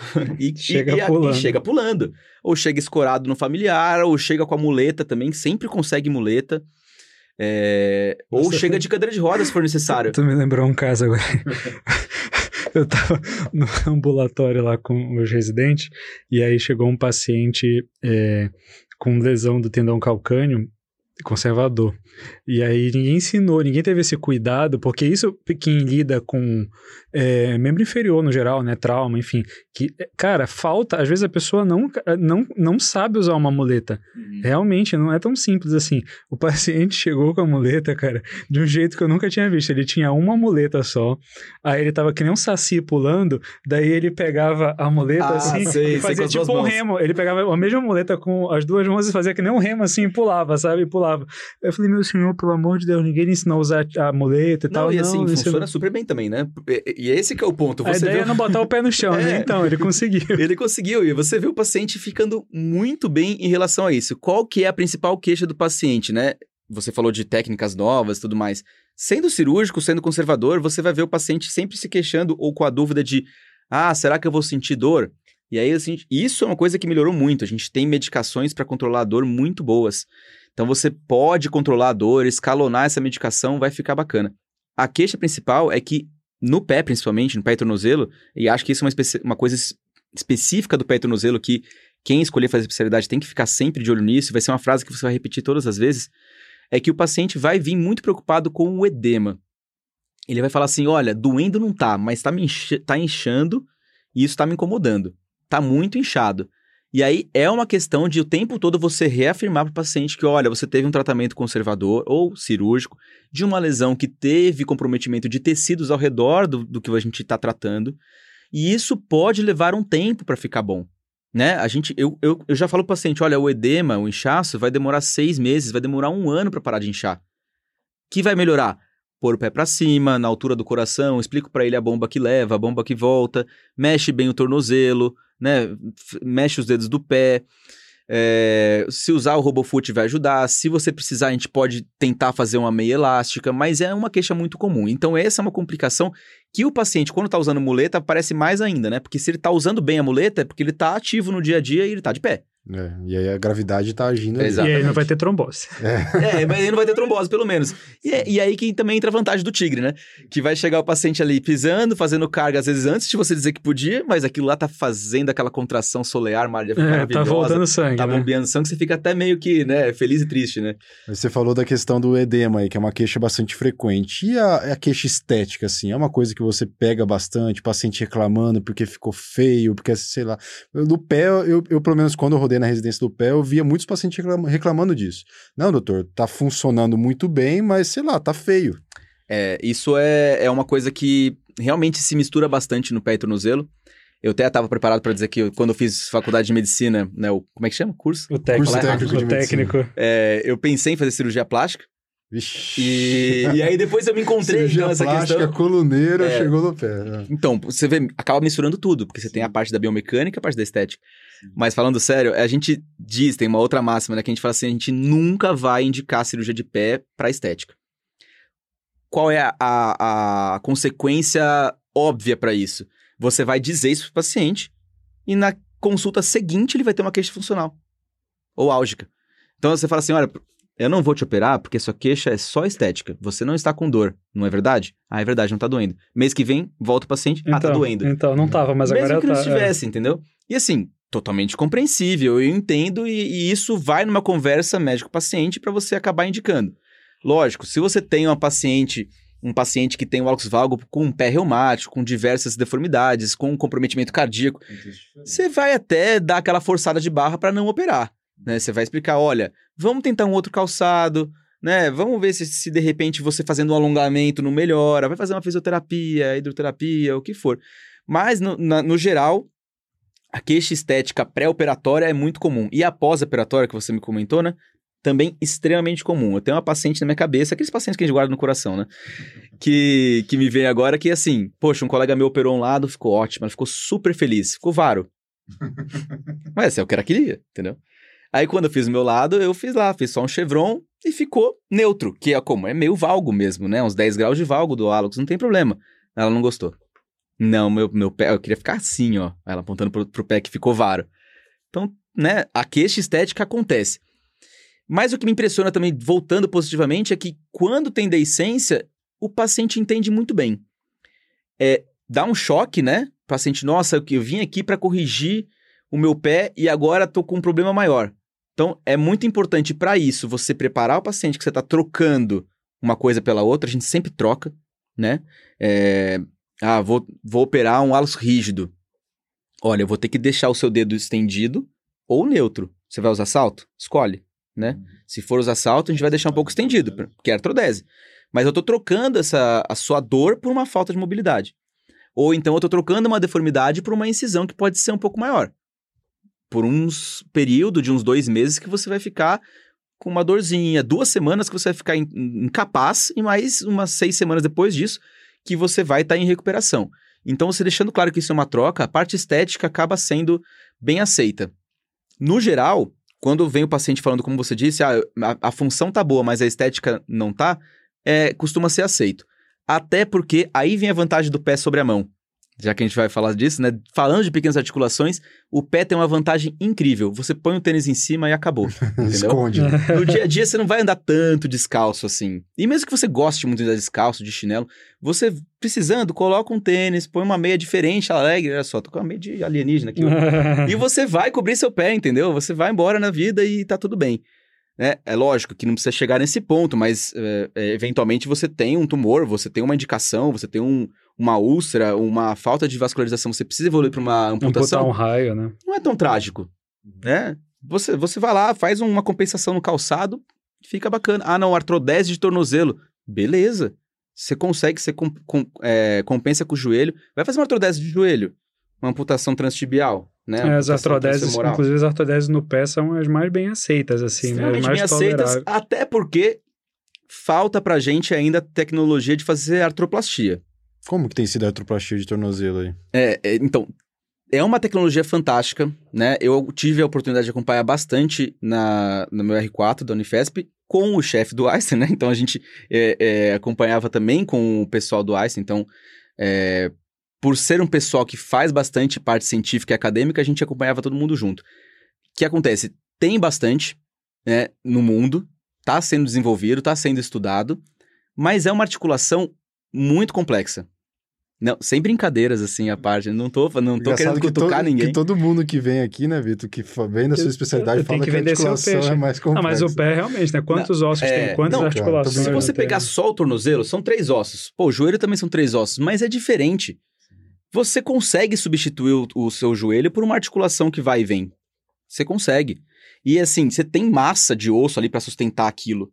e, chega e, pulando. E chega pulando. Ou chega escorado no familiar, ou chega com a muleta também, sempre consegue muleta. É... ou chega de cadeira de rodas se for necessário.
Tu me lembrou um caso agora. eu tava no ambulatório lá com os residentes, e aí chegou um paciente é, com lesão do tendão calcâneo conservador. E aí ninguém ensinou, ninguém teve esse cuidado, porque isso quem lida com é, membro inferior no geral, né, trauma, enfim, que, cara, falta, às vezes a pessoa não, não, não sabe usar uma muleta. Uhum. Realmente, não é tão simples assim. O paciente chegou com a muleta, cara, de um jeito que eu nunca tinha visto. Ele tinha uma muleta só, aí ele tava que nem um saci pulando, daí ele pegava a muleta ah, assim sei, e fazia tipo um remo. Ele pegava a mesma muleta com as duas mãos e fazia que nem um remo assim e pulava, sabe? E pulava. Eu falei, meu senhor, pelo amor de Deus, ninguém ensinou a usar a muleta e
não,
tal.
E assim, não, funciona super bem também, né? E, e esse que é o ponto.
Você a ideia viu... é não botar o pé no chão, né? é. né? Então, ele conseguiu.
ele conseguiu, e você vê o paciente ficando muito bem em relação a isso. Qual que é a principal queixa do paciente, né? Você falou de técnicas novas e tudo mais. Sendo cirúrgico, sendo conservador, você vai ver o paciente sempre se queixando ou com a dúvida de ah, será que eu vou sentir dor? E aí, assim, isso é uma coisa que melhorou muito. A gente tem medicações para controlar a dor muito boas. Então você pode controlar a dor, escalonar essa medicação, vai ficar bacana. A queixa principal é que no pé, principalmente, no pé e tornozelo, e acho que isso é uma, uma coisa específica do pé e tornozelo que quem escolher fazer especialidade tem que ficar sempre de olho nisso, vai ser uma frase que você vai repetir todas as vezes, é que o paciente vai vir muito preocupado com o edema. Ele vai falar assim, olha, doendo não tá, mas tá, me inch tá inchando e isso tá me incomodando. Tá muito inchado. E aí é uma questão de o tempo todo você reafirmar para o paciente que, olha, você teve um tratamento conservador ou cirúrgico de uma lesão que teve comprometimento de tecidos ao redor do, do que a gente está tratando. E isso pode levar um tempo para ficar bom. Né? A gente, eu, eu, eu já falo para o paciente, olha, o edema, o inchaço vai demorar seis meses, vai demorar um ano para parar de inchar. Que vai melhorar? Pôr o pé para cima, na altura do coração, explico para ele a bomba que leva, a bomba que volta, mexe bem o tornozelo, né? Mexe os dedos do pé. É, se usar o RoboFoot vai ajudar. Se você precisar, a gente pode tentar fazer uma meia elástica, mas é uma queixa muito comum. Então, essa é uma complicação que o paciente, quando está usando muleta, aparece mais ainda, né? Porque se ele está usando bem a muleta, é porque ele está ativo no dia a dia e ele está de pé.
É, e aí a gravidade tá agindo.
Exatamente. E aí não vai ter trombose.
É, é mas aí não vai ter trombose, pelo menos. E, é, e aí que também entra a vantagem do tigre, né? Que vai chegar o paciente ali pisando, fazendo carga, às vezes antes de você dizer que podia, mas aquilo lá tá fazendo aquela contração solear maravilhosa.
É, tá voltando sangue.
Tá
né?
bombeando sangue, você fica até meio que, né, feliz e triste, né?
Você falou da questão do edema aí, que é uma queixa bastante frequente. E a, a queixa estética, assim, é uma coisa que você pega bastante, paciente reclamando porque ficou feio, porque, sei lá. No pé, eu, eu pelo menos quando eu rodei na residência do pé, eu via muitos pacientes reclamando disso. Não, doutor, tá funcionando muito bem, mas sei lá, tá feio.
É, isso é, é uma coisa que realmente se mistura bastante no pé e tornozelo. Eu até estava preparado para dizer que eu, quando eu fiz faculdade de medicina, né, o, como é que chama? Curso?
O técnico.
Curso técnico
o técnico.
É, eu pensei em fazer cirurgia plástica.
Vixe.
E, e aí depois eu me encontrei
Cirurgia
então, essa
plástica,
questão.
coluneira, é, chegou no pé. Né?
Então, você vê, acaba misturando tudo, porque você tem a parte da biomecânica e a parte da estética. Mas falando sério, a gente diz, tem uma outra máxima, né? Que a gente fala assim, a gente nunca vai indicar cirurgia de pé para estética. Qual é a, a, a consequência óbvia para isso? Você vai dizer isso pro paciente e na consulta seguinte ele vai ter uma queixa funcional ou álgica. Então você fala assim, olha, eu não vou te operar porque sua queixa é só estética. Você não está com dor, não é verdade? Ah, é verdade, não está doendo. Mês que vem, volta o paciente, então, ah, tá então, doendo.
Então, não tava, mas
Mesmo
agora
que não
tá,
estivesse, é. entendeu? E assim, totalmente compreensível, eu entendo e, e isso vai numa conversa médico-paciente para você acabar indicando. Lógico, se você tem uma paciente, um paciente que tem o álcool valgo com um pé reumático, com diversas deformidades, com um comprometimento cardíaco, você vai até dar aquela forçada de barra para não operar. Né? Você vai explicar, olha, vamos tentar um outro calçado, né? Vamos ver se, se de repente você fazendo um alongamento não melhora, vai fazer uma fisioterapia, hidroterapia, o que for. Mas, no, na, no geral, a queixa estética pré-operatória é muito comum. E a pós-operatória, que você me comentou, né? Também extremamente comum. Eu tenho uma paciente na minha cabeça, aqueles pacientes que a gente guarda no coração, né? Que, que me vem agora que, assim, poxa, um colega meu operou um lado, ficou ótimo, ela ficou super feliz, ficou varo. Mas é o que ela queria, entendeu? Aí quando eu fiz o meu lado, eu fiz lá, fiz só um chevron e ficou neutro, que é como? É meio valgo mesmo, né? Uns 10 graus de valgo do hálux, não tem problema. Ela não gostou. Não, meu, meu pé, eu queria ficar assim, ó. Ela apontando pro, pro pé que ficou varo. Então, né, a queixa estética acontece. Mas o que me impressiona também, voltando positivamente, é que quando tem deiscência, o paciente entende muito bem. É, dá um choque, né? O paciente, nossa, eu, eu vim aqui para corrigir o meu pé e agora tô com um problema maior. Então, é muito importante para isso você preparar o paciente que você está trocando uma coisa pela outra, a gente sempre troca, né? É, ah, vou, vou operar um hálus rígido. Olha, eu vou ter que deixar o seu dedo estendido ou neutro. Você vai usar salto? Escolhe, né? Uhum. Se for usar salto, a gente vai deixar um pouco estendido, porque é artrodese. Mas eu tô trocando essa, a sua dor por uma falta de mobilidade. Ou então eu tô trocando uma deformidade por uma incisão que pode ser um pouco maior. Por uns período de uns dois meses que você vai ficar com uma dorzinha, duas semanas que você vai ficar incapaz e mais umas seis semanas depois disso que você vai estar tá em recuperação. Então, você deixando claro que isso é uma troca, a parte estética acaba sendo bem aceita. No geral, quando vem o paciente falando, como você disse, ah, a, a função tá boa, mas a estética não tá, é, costuma ser aceito. Até porque aí vem a vantagem do pé sobre a mão já que a gente vai falar disso, né? Falando de pequenas articulações, o pé tem uma vantagem incrível. Você põe o tênis em cima e acabou.
Esconde.
No dia a dia você não vai andar tanto descalço assim. E mesmo que você goste muito de andar descalço, de chinelo, você precisando, coloca um tênis, põe uma meia diferente, alegre. Olha só, tô com uma meia de alienígena aqui. e você vai cobrir seu pé, entendeu? Você vai embora na vida e tá tudo bem. É, é lógico que não precisa chegar nesse ponto, mas é, é, eventualmente você tem um tumor, você tem uma indicação, você tem um, uma úlcera, uma falta de vascularização, você precisa evoluir para uma amputação.
Amputar um raio, né?
Não é tão trágico, né? Você, você vai lá, faz uma compensação no calçado, fica bacana. Ah, não, artrodese de tornozelo. Beleza. Você consegue, você com, com, é, compensa com o joelho. Vai fazer uma artrodese de joelho. Uma amputação transtibial, né?
É, as artrodeses, inclusive as artrodeses no pé são as mais bem aceitas, assim, né? As mais bem aceitas,
até porque falta pra gente ainda tecnologia de fazer artroplastia.
Como que tem sido a artroplastia de tornozelo aí?
É, é, então, é uma tecnologia fantástica, né? Eu tive a oportunidade de acompanhar bastante na, no meu R4 da Unifesp com o chefe do Einstein, né? Então a gente é, é, acompanhava também com o pessoal do Einstein. Então, é, por ser um pessoal que faz bastante parte científica e acadêmica, a gente acompanhava todo mundo junto. O que acontece? Tem bastante né, no mundo, está sendo desenvolvido, está sendo estudado, mas é uma articulação muito complexa. Não, sem brincadeiras, assim, a parte. Não tô, não tô querendo que cutucar
todo,
ninguém.
Que todo mundo que vem aqui, né, Vitor, que vem da sua especialidade, eu, eu fala que, que a articulação é mais complexa. Não,
mas o pé, realmente, né? Quantos não, ossos é... tem? Quantas não, articulações?
Se você pegar só o tornozelo, são três ossos. Pô, o joelho também são três ossos, mas é diferente. Você consegue substituir o, o seu joelho por uma articulação que vai e vem. Você consegue. E assim, você tem massa de osso ali para sustentar aquilo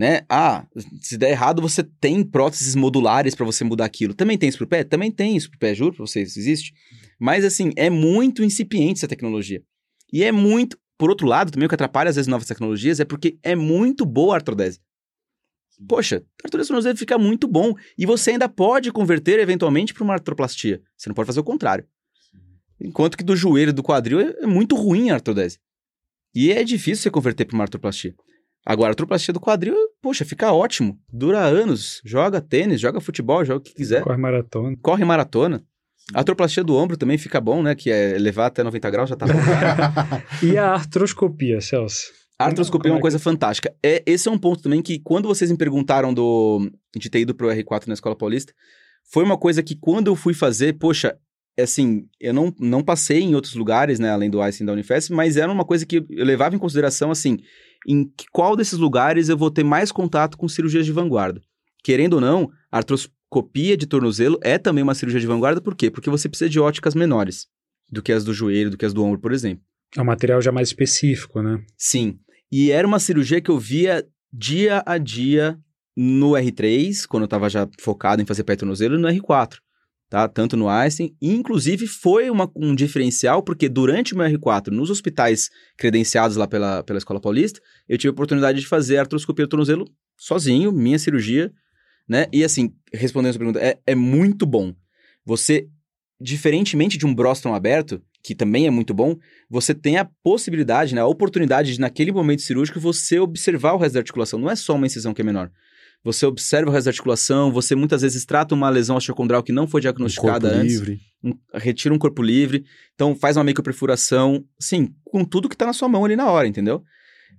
né? Ah, se der errado, você tem próteses modulares para você mudar aquilo. Também tem isso pro pé? Também tem isso pro pé, juro pra vocês, existe. Mas assim, é muito incipiente essa tecnologia. E é muito, por outro lado, também o que atrapalha às vezes novas tecnologias é porque é muito boa a artrodese. Poxa, a artrodese tornozelo fica muito bom e você ainda pode converter eventualmente para uma artroplastia. Você não pode fazer o contrário. Enquanto que do joelho, do quadril é, é muito ruim a artrodese. E é difícil você converter para uma artroplastia. Agora, a artroplastia do quadril, poxa, fica ótimo. Dura anos. Joga tênis, joga futebol, joga o que quiser.
Corre maratona.
Corre maratona. A artroplastia do ombro também fica bom, né? Que é levar até 90 graus, já tá bom.
e a artroscopia, Celso?
A artroscopia é uma coisa fantástica. É, esse é um ponto também que, quando vocês me perguntaram do, de ter ido pro R4 na Escola Paulista, foi uma coisa que, quando eu fui fazer, poxa, é assim, eu não, não passei em outros lugares, né, além do Einstein da Unifesp, mas era uma coisa que eu levava em consideração, assim, em qual desses lugares eu vou ter mais contato com cirurgias de vanguarda. Querendo ou não, a artroscopia de tornozelo é também uma cirurgia de vanguarda, por quê? Porque você precisa de óticas menores do que as do joelho, do que as do ombro, por exemplo.
É um material já mais específico, né?
Sim. E era uma cirurgia que eu via dia a dia no R3, quando eu estava já focado em fazer pé tornozelo, e no R4 tá? Tanto no Einstein, e inclusive foi uma, um diferencial, porque durante o meu R4, nos hospitais credenciados lá pela, pela Escola Paulista, eu tive a oportunidade de fazer artroscopia do tornozelo sozinho, minha cirurgia, né? E assim, respondendo a sua pergunta, é, é muito bom. Você, diferentemente de um Broston aberto, que também é muito bom, você tem a possibilidade, né, a oportunidade de, naquele momento cirúrgico, você observar o resto da articulação. Não é só uma incisão que é menor você observa o resto da articulação, você muitas vezes trata uma lesão osteocondral que não foi diagnosticada um corpo antes. Livre. Um, retira um corpo livre. Então faz uma microperfuração, sim, com tudo que está na sua mão ali na hora, entendeu?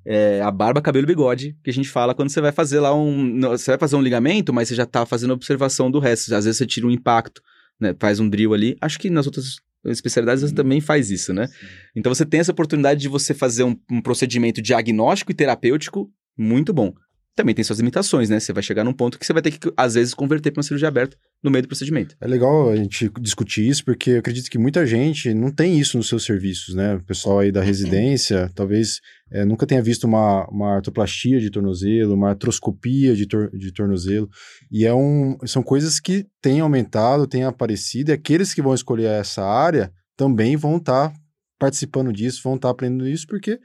É, a barba, cabelo bigode, que a gente fala quando você vai fazer lá um. Você vai fazer um ligamento, mas você já está fazendo observação do resto. Às vezes você tira um impacto, né? Faz um drill ali. Acho que nas outras especialidades você também faz isso, né? Então você tem essa oportunidade de você fazer um, um procedimento diagnóstico e terapêutico muito bom também tem suas limitações, né? Você vai chegar num ponto que você vai ter que, às vezes, converter para uma cirurgia aberta no meio do procedimento.
É legal a gente discutir isso, porque eu acredito que muita gente não tem isso nos seus serviços, né? O pessoal aí da residência, talvez é, nunca tenha visto uma, uma artroplastia de tornozelo, uma artroscopia de, tor de tornozelo. E é um, são coisas que têm aumentado, têm aparecido, e aqueles que vão escolher essa área também vão estar tá participando disso, vão estar tá aprendendo isso, porque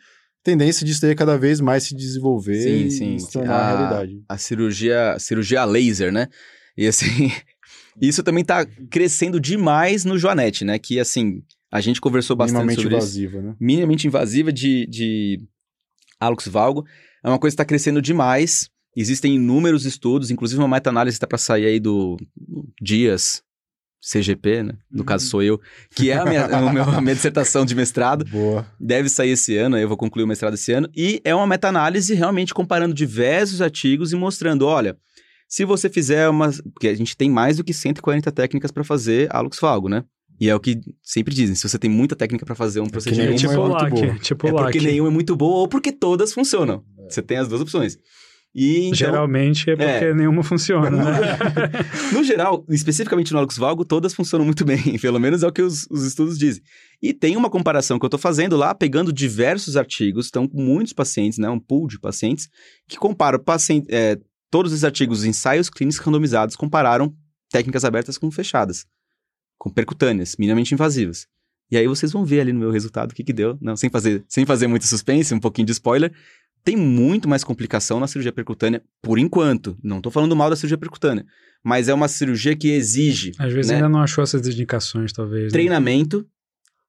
tendência disso daí cada vez mais se desenvolver sim, e sim, se tornar a, realidade.
A cirurgia, a cirurgia laser, né? E assim, isso também tá crescendo demais no Joanete, né? Que assim, a gente conversou bastante
Minimamente
sobre
invasiva,
isso.
né?
Minimamente invasiva de, de Alux Valgo. É uma coisa que está crescendo demais. Existem inúmeros estudos, inclusive uma meta-análise está para sair aí do Dias, CGP, né? No uhum. caso sou eu, que é a minha, a minha, a minha dissertação de mestrado.
Boa.
Deve sair esse ano, eu vou concluir o mestrado esse ano. E é uma meta-análise realmente comparando diversos artigos e mostrando, olha, se você fizer uma... Porque a gente tem mais do que 140 técnicas para fazer Alux Falgo, né? E é o que sempre dizem, se você tem muita técnica para fazer um é procedimento...
Tipo é LAC, boa. tipo
é porque nenhuma é muito boa ou porque todas funcionam. É. Você tem as duas opções.
E, então, Geralmente é porque é, nenhuma funciona, né?
no geral, especificamente no Alux Valgo, todas funcionam muito bem. Pelo menos é o que os, os estudos dizem. E tem uma comparação que eu estou fazendo lá, pegando diversos artigos, estão com muitos pacientes, né? Um pool de pacientes, que comparam paciente, é, todos os artigos, ensaios clínicos randomizados, compararam técnicas abertas com fechadas, com percutâneas, minimamente invasivas. E aí vocês vão ver ali no meu resultado o que, que deu. Não, sem fazer, sem fazer muito suspense, um pouquinho de spoiler tem muito mais complicação na cirurgia percutânea, por enquanto. Não estou falando mal da cirurgia percutânea, mas é uma cirurgia que exige.
Às vezes
né,
ainda não achou essas indicações, talvez. Né?
Treinamento. Né?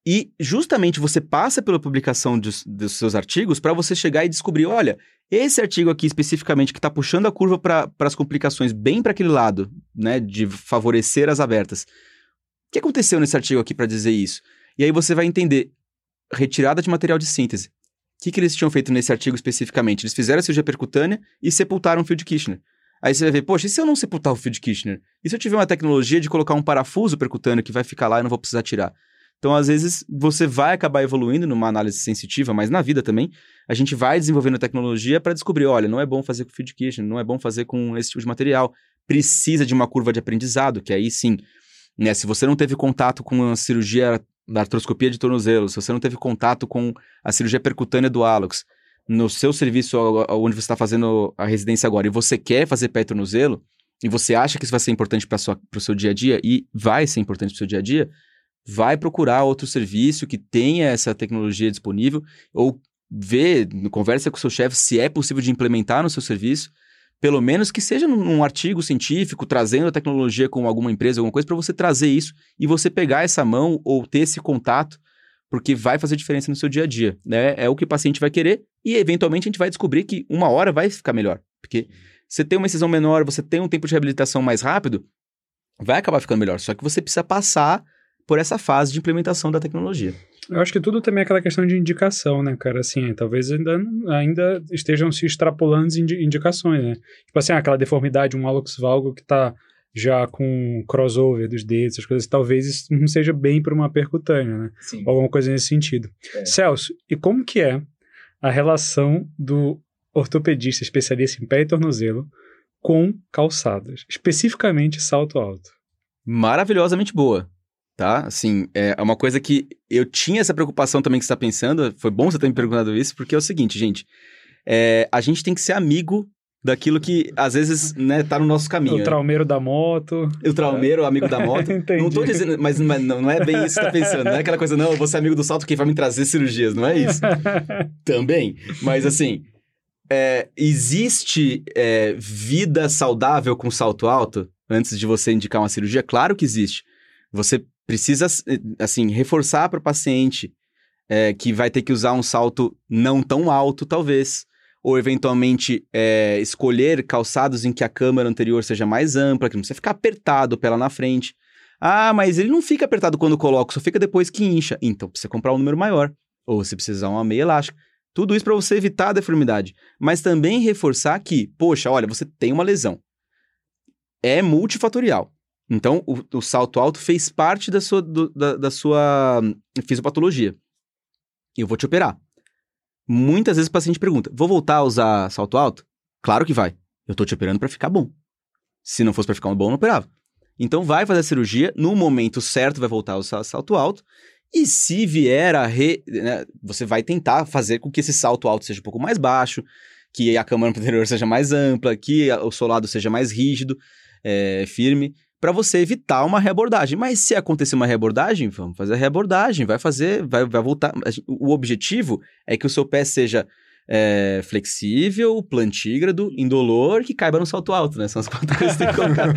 E justamente você passa pela publicação dos, dos seus artigos para você chegar e descobrir: olha, esse artigo aqui especificamente que está puxando a curva para as complicações bem para aquele lado, né, de favorecer as abertas. O que aconteceu nesse artigo aqui para dizer isso? E aí você vai entender retirada de material de síntese. O que, que eles tinham feito nesse artigo especificamente? Eles fizeram a cirurgia percutânea e sepultaram o fio de Kirchner. Aí você vai ver, poxa, e se eu não sepultar o fio de Kirchner? E se eu tiver uma tecnologia de colocar um parafuso percutâneo que vai ficar lá e não vou precisar tirar? Então, às vezes, você vai acabar evoluindo numa análise sensitiva, mas na vida também, a gente vai desenvolvendo tecnologia para descobrir, olha, não é bom fazer com fio de Kirchner, não é bom fazer com esse tipo de material. Precisa de uma curva de aprendizado, que aí sim, né, se você não teve contato com a cirurgia da artroscopia de tornozelo, se você não teve contato com a cirurgia percutânea do hálux, no seu serviço onde você está fazendo a residência agora, e você quer fazer pé e tornozelo, e você acha que isso vai ser importante para o seu dia a dia, e vai ser importante para o seu dia a dia, vai procurar outro serviço que tenha essa tecnologia disponível, ou vê, conversa com o seu chefe se é possível de implementar no seu serviço, pelo menos que seja num, artigo científico, trazendo a tecnologia com alguma empresa, alguma coisa, para você trazer isso e você pegar essa mão ou ter esse contato, porque vai fazer diferença no seu dia a dia. Né? É o que o paciente vai querer e, eventualmente, a gente vai descobrir que uma hora vai ficar melhor. Porque você tem uma incisão menor, você tem um tempo de reabilitação mais rápido, vai acabar ficando melhor. Só que você precisa passar por essa fase de implementação da tecnologia.
Eu acho que tudo também é aquela questão de indicação, né, cara? Assim, talvez ainda, ainda estejam se extrapolando indicações, né? Tipo assim, aquela deformidade, um hálux valgo que tá já com crossover dos dedos, as coisas, talvez isso não seja bem para uma percutânea, né? Sim. Ou alguma coisa nesse sentido. É. Celso, e como que é a relação do ortopedista especialista em pé e tornozelo com calçadas, especificamente salto alto?
Maravilhosamente boa tá? Assim, é uma coisa que eu tinha essa preocupação também que você está pensando. Foi bom você ter me perguntado isso, porque é o seguinte, gente. É, a gente tem que ser amigo daquilo que às vezes né, tá no nosso caminho. O
né? traumeiro da moto.
O traumeiro, amigo da moto. não tô dizendo, mas, mas não, não, é bem isso que você tá pensando. Não é aquela coisa, não, eu vou ser amigo do salto que vai me trazer cirurgias, não é isso. Também. Mas assim, é, existe é, vida saudável com salto alto antes de você indicar uma cirurgia? Claro que existe. Você precisa, assim, reforçar para o paciente é, que vai ter que usar um salto não tão alto, talvez. Ou, eventualmente, é, escolher calçados em que a câmara anterior seja mais ampla, que não precisa ficar apertado pela na frente. Ah, mas ele não fica apertado quando coloca, só fica depois que incha. Então, precisa comprar um número maior. Ou você precisa usar uma meia elástica. Tudo isso para você evitar a deformidade. Mas também reforçar que, poxa, olha, você tem uma lesão. É multifatorial. Então, o, o salto alto fez parte da sua, do, da, da sua hum, fisiopatologia. E eu vou te operar. Muitas vezes o paciente pergunta: vou voltar a usar salto alto? Claro que vai. Eu tô te operando para ficar bom. Se não fosse para ficar bom, eu não operava. Então vai fazer a cirurgia, no momento certo vai voltar a usar salto alto. E se vier a re... Né, você vai tentar fazer com que esse salto alto seja um pouco mais baixo, que a câmara anterior seja mais ampla, que o solado seja mais rígido, é, firme, para você evitar uma reabordagem. Mas se acontecer uma reabordagem, vamos fazer a reabordagem, vai fazer, vai, vai voltar. O objetivo é que o seu pé seja é, flexível, plantígrado, indolor, que caiba no salto alto, né? São as quatro coisas que tem que colocar.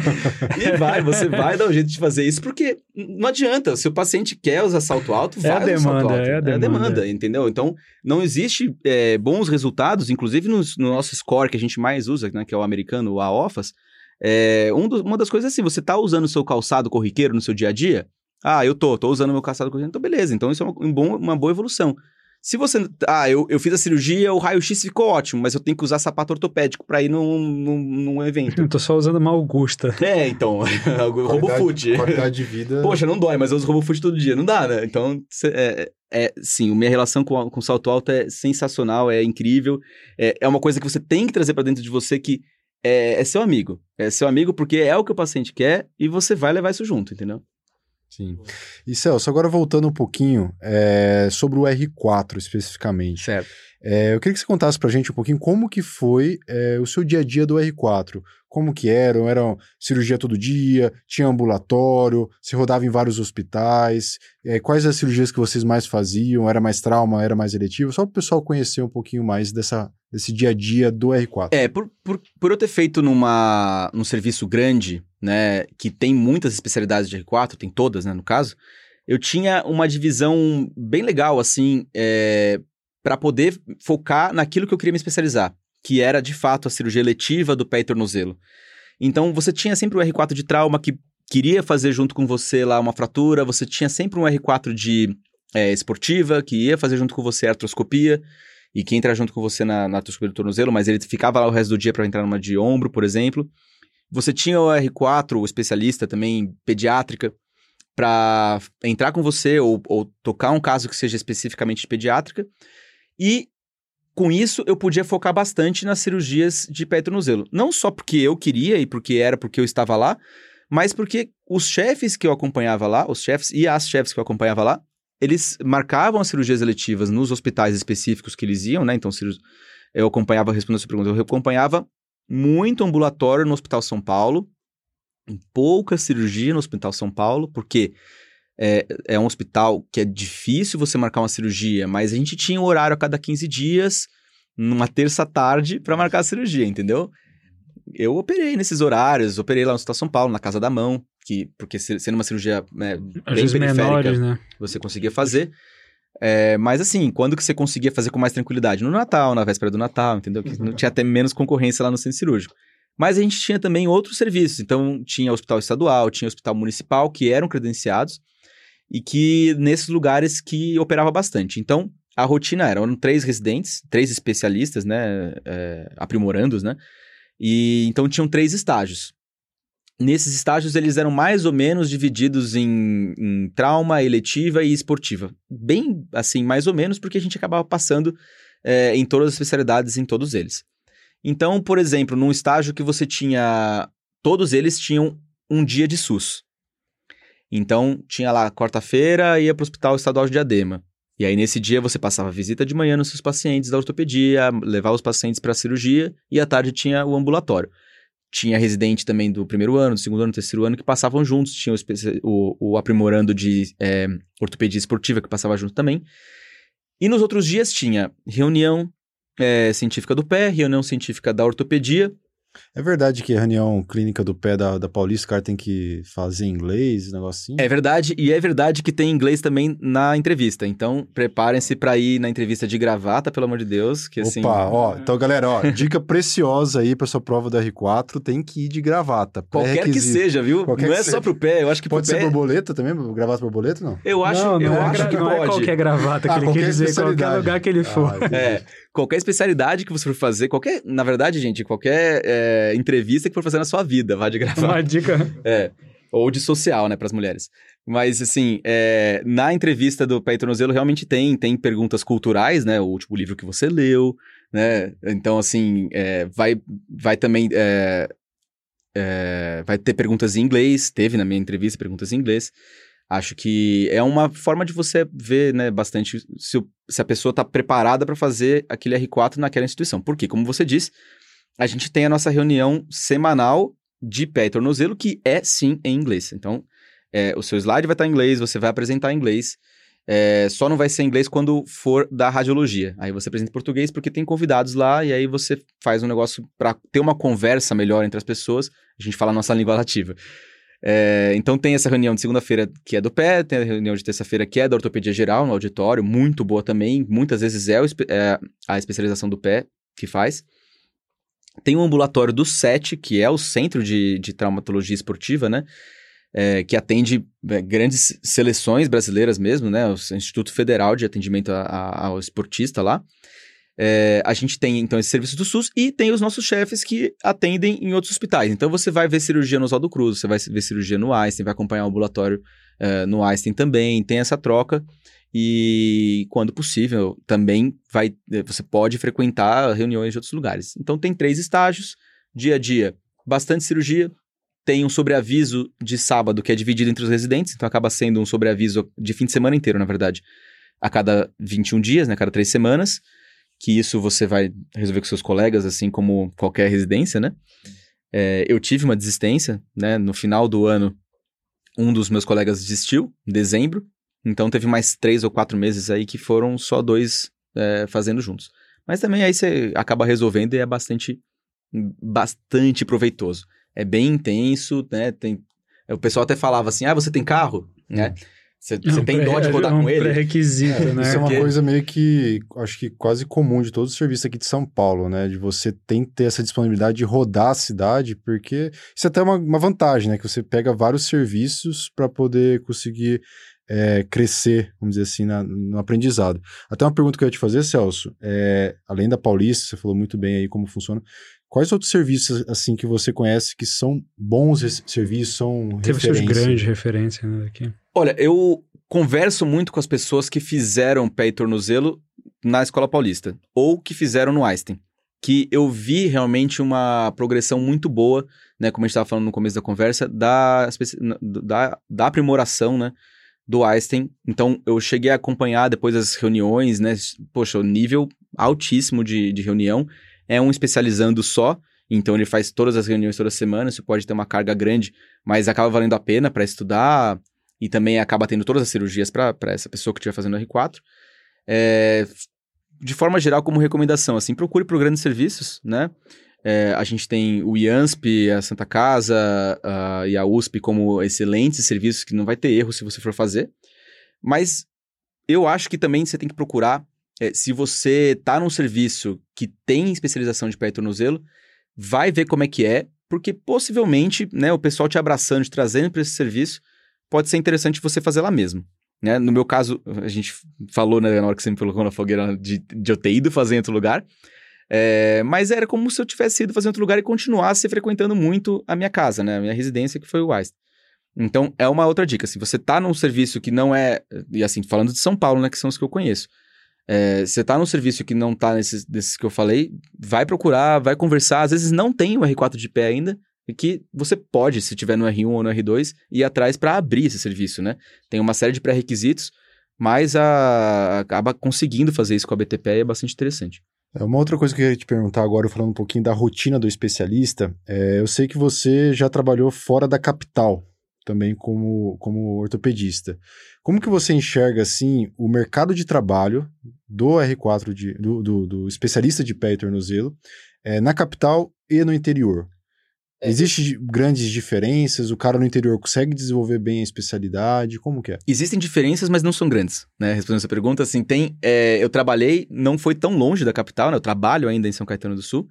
e vai, você vai dar um jeito de fazer isso, porque não adianta. Se o paciente quer usar salto alto, vai
é a demanda,
salto alto.
É a demanda,
é a demanda entendeu? Então, não existe é, bons resultados, inclusive no, no, nosso score que a gente mais usa, né, que é o americano, o AOFAS, é, um do, uma das coisas é assim, você tá usando o seu calçado corriqueiro no seu dia a dia? Ah, eu tô, tô usando meu calçado corriqueiro, então beleza. Então isso é uma, um bom, uma boa evolução. Se você. Ah, eu, eu fiz a cirurgia, o raio-x ficou ótimo, mas eu tenho que usar sapato ortopédico para ir num, num, num evento.
Eu tô só usando uma Augusta.
É, então. RoboFoot.
Qualidade de vida.
Poxa, não dói, mas eu uso RoboFoot todo dia. Não dá, né? Então, é, é, sim, minha relação com, com salto alto é sensacional, é incrível. É, é uma coisa que você tem que trazer para dentro de você que é, é seu amigo. É seu amigo porque é o que o paciente quer e você vai levar isso junto, entendeu?
Sim. E Celso, agora voltando um pouquinho é, sobre o R4 especificamente.
Certo.
É, eu queria que você contasse pra gente um pouquinho como que foi é, o seu dia a dia do R4. Como que eram? Era cirurgia todo dia? Tinha ambulatório? Se rodava em vários hospitais? É, quais as cirurgias que vocês mais faziam? Era mais trauma? Era mais eletivo? Só para o pessoal conhecer um pouquinho mais dessa, desse dia a dia do R4.
É, por, por, por eu ter feito numa, num serviço grande, né, que tem muitas especialidades de R4, tem todas, né, no caso, eu tinha uma divisão bem legal, assim, é, para poder focar naquilo que eu queria me especializar, que era de fato a cirurgia letiva do pé e tornozelo. Então você tinha sempre o R4 de trauma que queria fazer junto com você lá uma fratura, você tinha sempre um R4 de é, esportiva que ia fazer junto com você a artroscopia e que entra junto com você na, na artroscopia do tornozelo, mas ele ficava lá o resto do dia para entrar numa de ombro, por exemplo. Você tinha o R4, o especialista também pediátrica, para entrar com você ou, ou tocar um caso que seja especificamente pediátrica. E com isso eu podia focar bastante nas cirurgias de pé e tornozelo. Não só porque eu queria e porque era porque eu estava lá, mas porque os chefes que eu acompanhava lá, os chefes e as chefes que eu acompanhava lá, eles marcavam as cirurgias eletivas nos hospitais específicos que eles iam, né? Então, eu acompanhava, respondendo a sua pergunta, eu acompanhava muito ambulatório no Hospital São Paulo, pouca cirurgia no Hospital São Paulo, porque é, é um hospital que é difícil você marcar uma cirurgia, mas a gente tinha um horário a cada 15 dias, numa terça-tarde, para marcar a cirurgia, entendeu? Eu operei nesses horários, operei lá no Hospital São Paulo, na Casa da Mão, que, porque sendo uma cirurgia né, bem periférica, menores, né? você conseguia fazer. É, mas assim, quando que você conseguia fazer com mais tranquilidade? No Natal, na véspera do Natal, entendeu? Que não tinha até menos concorrência lá no centro cirúrgico. Mas a gente tinha também outros serviços. Então, tinha hospital estadual, tinha hospital municipal, que eram credenciados e que nesses lugares que operava bastante. Então, a rotina era, eram três residentes, três especialistas, né, é, aprimorandos, né, e então tinham três estágios. Nesses estágios, eles eram mais ou menos divididos em, em, trauma, eletiva e esportiva. Bem, assim, mais ou menos, porque a gente acabava passando é, em todas as especialidades, em todos eles. Então, por exemplo, num estágio que você tinha... Todos eles tinham um dia de SUS. Então, tinha lá quarta-feira, ia para o Hospital Estadual de Diadema. E aí, nesse dia, você passava visita de manhã nos seus pacientes da ortopedia, levava os pacientes para a cirurgia, e à tarde tinha o ambulatório. Tinha residente também do primeiro ano, do segundo ano, do terceiro ano, que passavam juntos. Tinha o, o, o aprimorando de é, ortopedia esportiva, que passava junto também. E nos outros dias tinha reunião é, científica do pé, reunião científica da ortopedia,
é verdade que a reunião clínica do pé da, da Paulista, o cara tem que fazer inglês, negócio assim?
É verdade, e é verdade que tem inglês também na entrevista. Então, preparem-se para ir na entrevista de gravata, pelo amor de Deus, que assim...
Opa, ó, então galera, ó, dica preciosa aí para sua prova do R4, tem que ir de gravata.
Qualquer que seja, viu?
Qualquer
não é só pro pé, eu acho que
Pode
ser
pé... borboleta também, gravata borboleta, não?
Eu acho,
não,
eu
não
acho
é,
que
não
pode.
Não é qualquer gravata que ah, ele quer dizer, qualquer lugar que ele for.
Ah, é, qualquer especialidade que você for fazer, qualquer, na verdade, gente, qualquer é, entrevista que for fazer na sua vida, vá de gravata.
Uma dica.
É. Ou de social, né, para as mulheres. Mas, assim, é, na entrevista do Pé e Tornozelo, realmente tem, tem perguntas culturais, né? O último livro que você leu, né? Então, assim, é, vai, vai também... É, é, vai ter perguntas em inglês, teve na minha entrevista perguntas em inglês. Acho que é uma forma de você ver, né, bastante se, se a pessoa está preparada para fazer aquele R4 naquela instituição. Porque, como você disse, a gente tem a nossa reunião semanal de pé e tornozelo, que é sim em inglês. Então, é, o seu slide vai estar em inglês, você vai apresentar em inglês. É, só não vai ser em inglês quando for da radiologia. Aí você apresenta em português porque tem convidados lá e aí você faz um negócio para ter uma conversa melhor entre as pessoas. A gente fala a nossa língua nativa. É, então tem essa reunião de segunda-feira que é do pé, tem a reunião de terça-feira que é da ortopedia geral no auditório, muito boa também. Muitas vezes é, o, é a especialização do pé que faz. Tem o ambulatório do SET, que é o Centro de, de Traumatologia Esportiva, né? É, que atende é, grandes seleções brasileiras mesmo, né? O Instituto Federal de Atendimento ao Esportista lá. É, a gente tem, então, esse serviço do SUS e tem os nossos chefes que atendem em outros hospitais. Então, você vai ver cirurgia no Oswaldo Cruz, você vai ver cirurgia no Einstein, vai acompanhar o ambulatório é, no Einstein também, tem essa troca. E, quando possível, também vai, você pode frequentar reuniões de outros lugares. Então, tem três estágios, dia a dia, bastante cirurgia, tem um sobreaviso de sábado que é dividido entre os residentes, então acaba sendo um sobreaviso de fim de semana inteiro, na verdade, a cada 21 dias, né, a cada três semanas que isso você vai resolver com seus colegas, assim como qualquer residência, né? É, eu tive uma desistência, né? No final do ano, um dos meus colegas desistiu, em dezembro. Então teve mais três ou quatro meses aí que foram só dois é, fazendo juntos. Mas também aí você acaba resolvendo e é bastante, bastante proveitoso. É bem intenso, né? Tem, o pessoal até falava assim, ah, você tem carro? Né? Você,
é
tem dó de rodar
é um
com ele?
pré-requisito,
É,
né?
Isso é uma
Porque-
coisa meio que, acho que quase comum de todos os serviços aqui de São Paulo, né? De você tem que ter essa disponibilidade de rodar a cidade, porque isso é até uma, uma vantagem, né? Que você pega vários serviços para poder conseguir é, crescer, vamos dizer assim, na- no aprendizado. Até uma pergunta que eu ia te fazer, Celso, é, além da Paulista, você falou muito bem aí como funciona, quais outros serviços, assim, que você conhece que são bons serviços, são
Teve seus
referência?
grandes referências né, daqui.
Olha, eu converso muito com as pessoas que fizeram pé e tornozelo na Escola Paulista, ou que fizeram no Einstein. Que eu vi realmente uma progressão muito boa, né? Como a gente estava falando no começo da conversa, da, da, da aprimoração, né? Do Einstein. Então, eu cheguei a acompanhar depois as reuniões, né? Poxa, o nível altíssimo de, de reunião. É um especializando só, então ele faz todas as reuniões toda semana. Isso pode ter uma carga grande, mas acaba valendo a pena para estudar, e também acaba tendo todas as cirurgias para essa pessoa que estiver fazendo R4. É, de forma geral, como recomendação, assim, procure por grandes serviços, né? É, a gente tem o IANSP, a Santa Casa a- e a USP como excelentes serviços que não vai ter erro se você for fazer. Mas eu acho que também você tem que procurar, é, se você tá num serviço que tem especialização de pé e tornozelo, vai ver como é que é, porque possivelmente, né, o pessoal te abraçando, te trazendo para esse serviço, pode ser interessante você fazer lá mesmo. Né? No meu caso, a gente falou né, na hora que você me colocou na fogueira de, de eu ter ido fazer em outro lugar, é, mas era como se eu tivesse ido fazer em outro lugar e continuasse frequentando muito a minha casa, né? A minha residência, que foi o Einstein. Então, é uma outra dica. Se você tá num serviço que não é. E assim, falando de São Paulo, né? Que são os que eu conheço. É, você tá num serviço que não tá nesses, desses que eu falei, vai procurar, vai conversar. Às vezes não tem o R4 de pé ainda, que você pode, se tiver no R1 ou no R2, ir atrás para abrir esse serviço, né? Tem uma série de pré-requisitos, mas a, acaba conseguindo fazer isso com a BTP e é bastante interessante.
É, uma outra coisa que eu ia te perguntar agora, falando um pouquinho da rotina do especialista, é, eu sei que você já trabalhou fora da capital, também como, como ortopedista. Como que você enxerga, assim, o mercado de trabalho do R4, de, do, do, do especialista de pé e tornozelo, é, na capital e no interior?
É.
Existem grandes diferenças? O cara no interior consegue desenvolver bem a especialidade? Como que é?
Existem diferenças, mas não são grandes, né? Respondendo essa pergunta, assim, tem... é, eu trabalhei, não foi tão longe da capital, né? Eu trabalho ainda em São Caetano do Sul.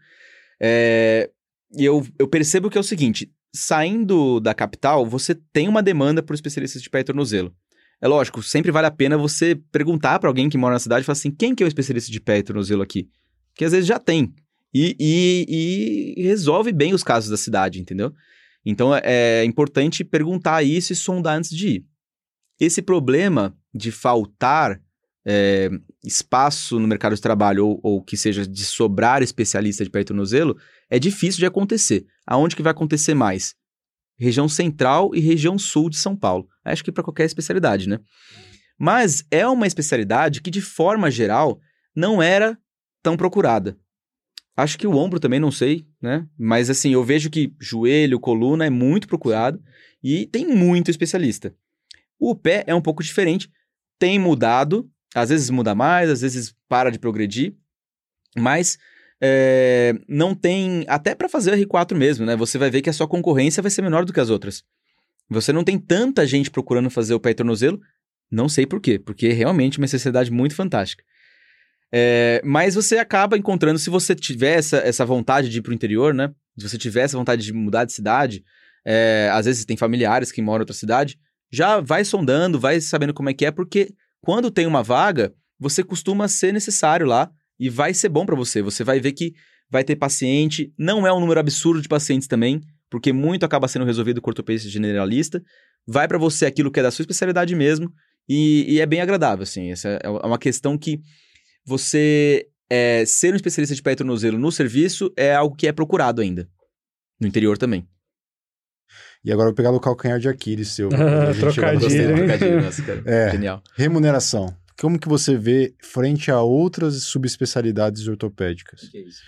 É, e eu, eu percebo que é o seguinte, saindo da capital, você tem uma demanda por especialistas de pé e tornozelo. É lógico, sempre vale a pena você perguntar para alguém que mora na cidade e falar assim, quem que é o especialista de pé e tornozelo aqui? Porque às vezes já tem. E, e- e resolve bem os casos da cidade, entendeu? Então é importante perguntar isso e sondar antes de ir. Esse problema de faltar é, espaço no mercado de trabalho ou, ou, que seja de sobrar especialista de pé e tornozelo é difícil de acontecer. Aonde que vai acontecer mais? Região central e região sul de São Paulo. Acho que para qualquer especialidade, né? Mas é uma especialidade que, de forma geral, não era tão procurada. Acho que o ombro também, não sei, né? Mas assim, eu vejo que joelho, coluna é muito procurado e tem muito especialista. O pé é um pouco diferente, tem mudado, às vezes muda mais, às vezes para de progredir, mas é, não tem. Até para fazer o R4 mesmo, né? Você vai ver que a sua concorrência vai ser menor do que as outras. Você não tem tanta gente procurando fazer o pé e tornozelo, não sei por quê, porque é realmente uma necessidade muito fantástica. É, mas você acaba encontrando, se você tiver essa, essa vontade de ir para o interior, né? Se você tiver essa vontade de mudar de cidade, é, às vezes tem familiares que moram em outra cidade, já vai sondando, vai sabendo como é que é, porque quando tem uma vaga, você costuma ser necessário lá e vai ser bom para você. Você vai ver que vai ter paciente, não é um número absurdo de pacientes também, porque muito acaba sendo resolvido com ortopedista generalista. Vai para você aquilo que é da sua especialidade mesmo e, e, é bem agradável, assim. Essa é uma questão que você é, ser um especialista de pé e tornozelo no serviço é algo que é procurado ainda. No interior também.
E agora eu vou pegar o calcanhar de Aquiles seu.
trocadilho,
trocadilho, nossa, cara. É, Genial.
Remuneração. Como que você vê frente a outras subespecialidades ortopédicas?
Que é isso?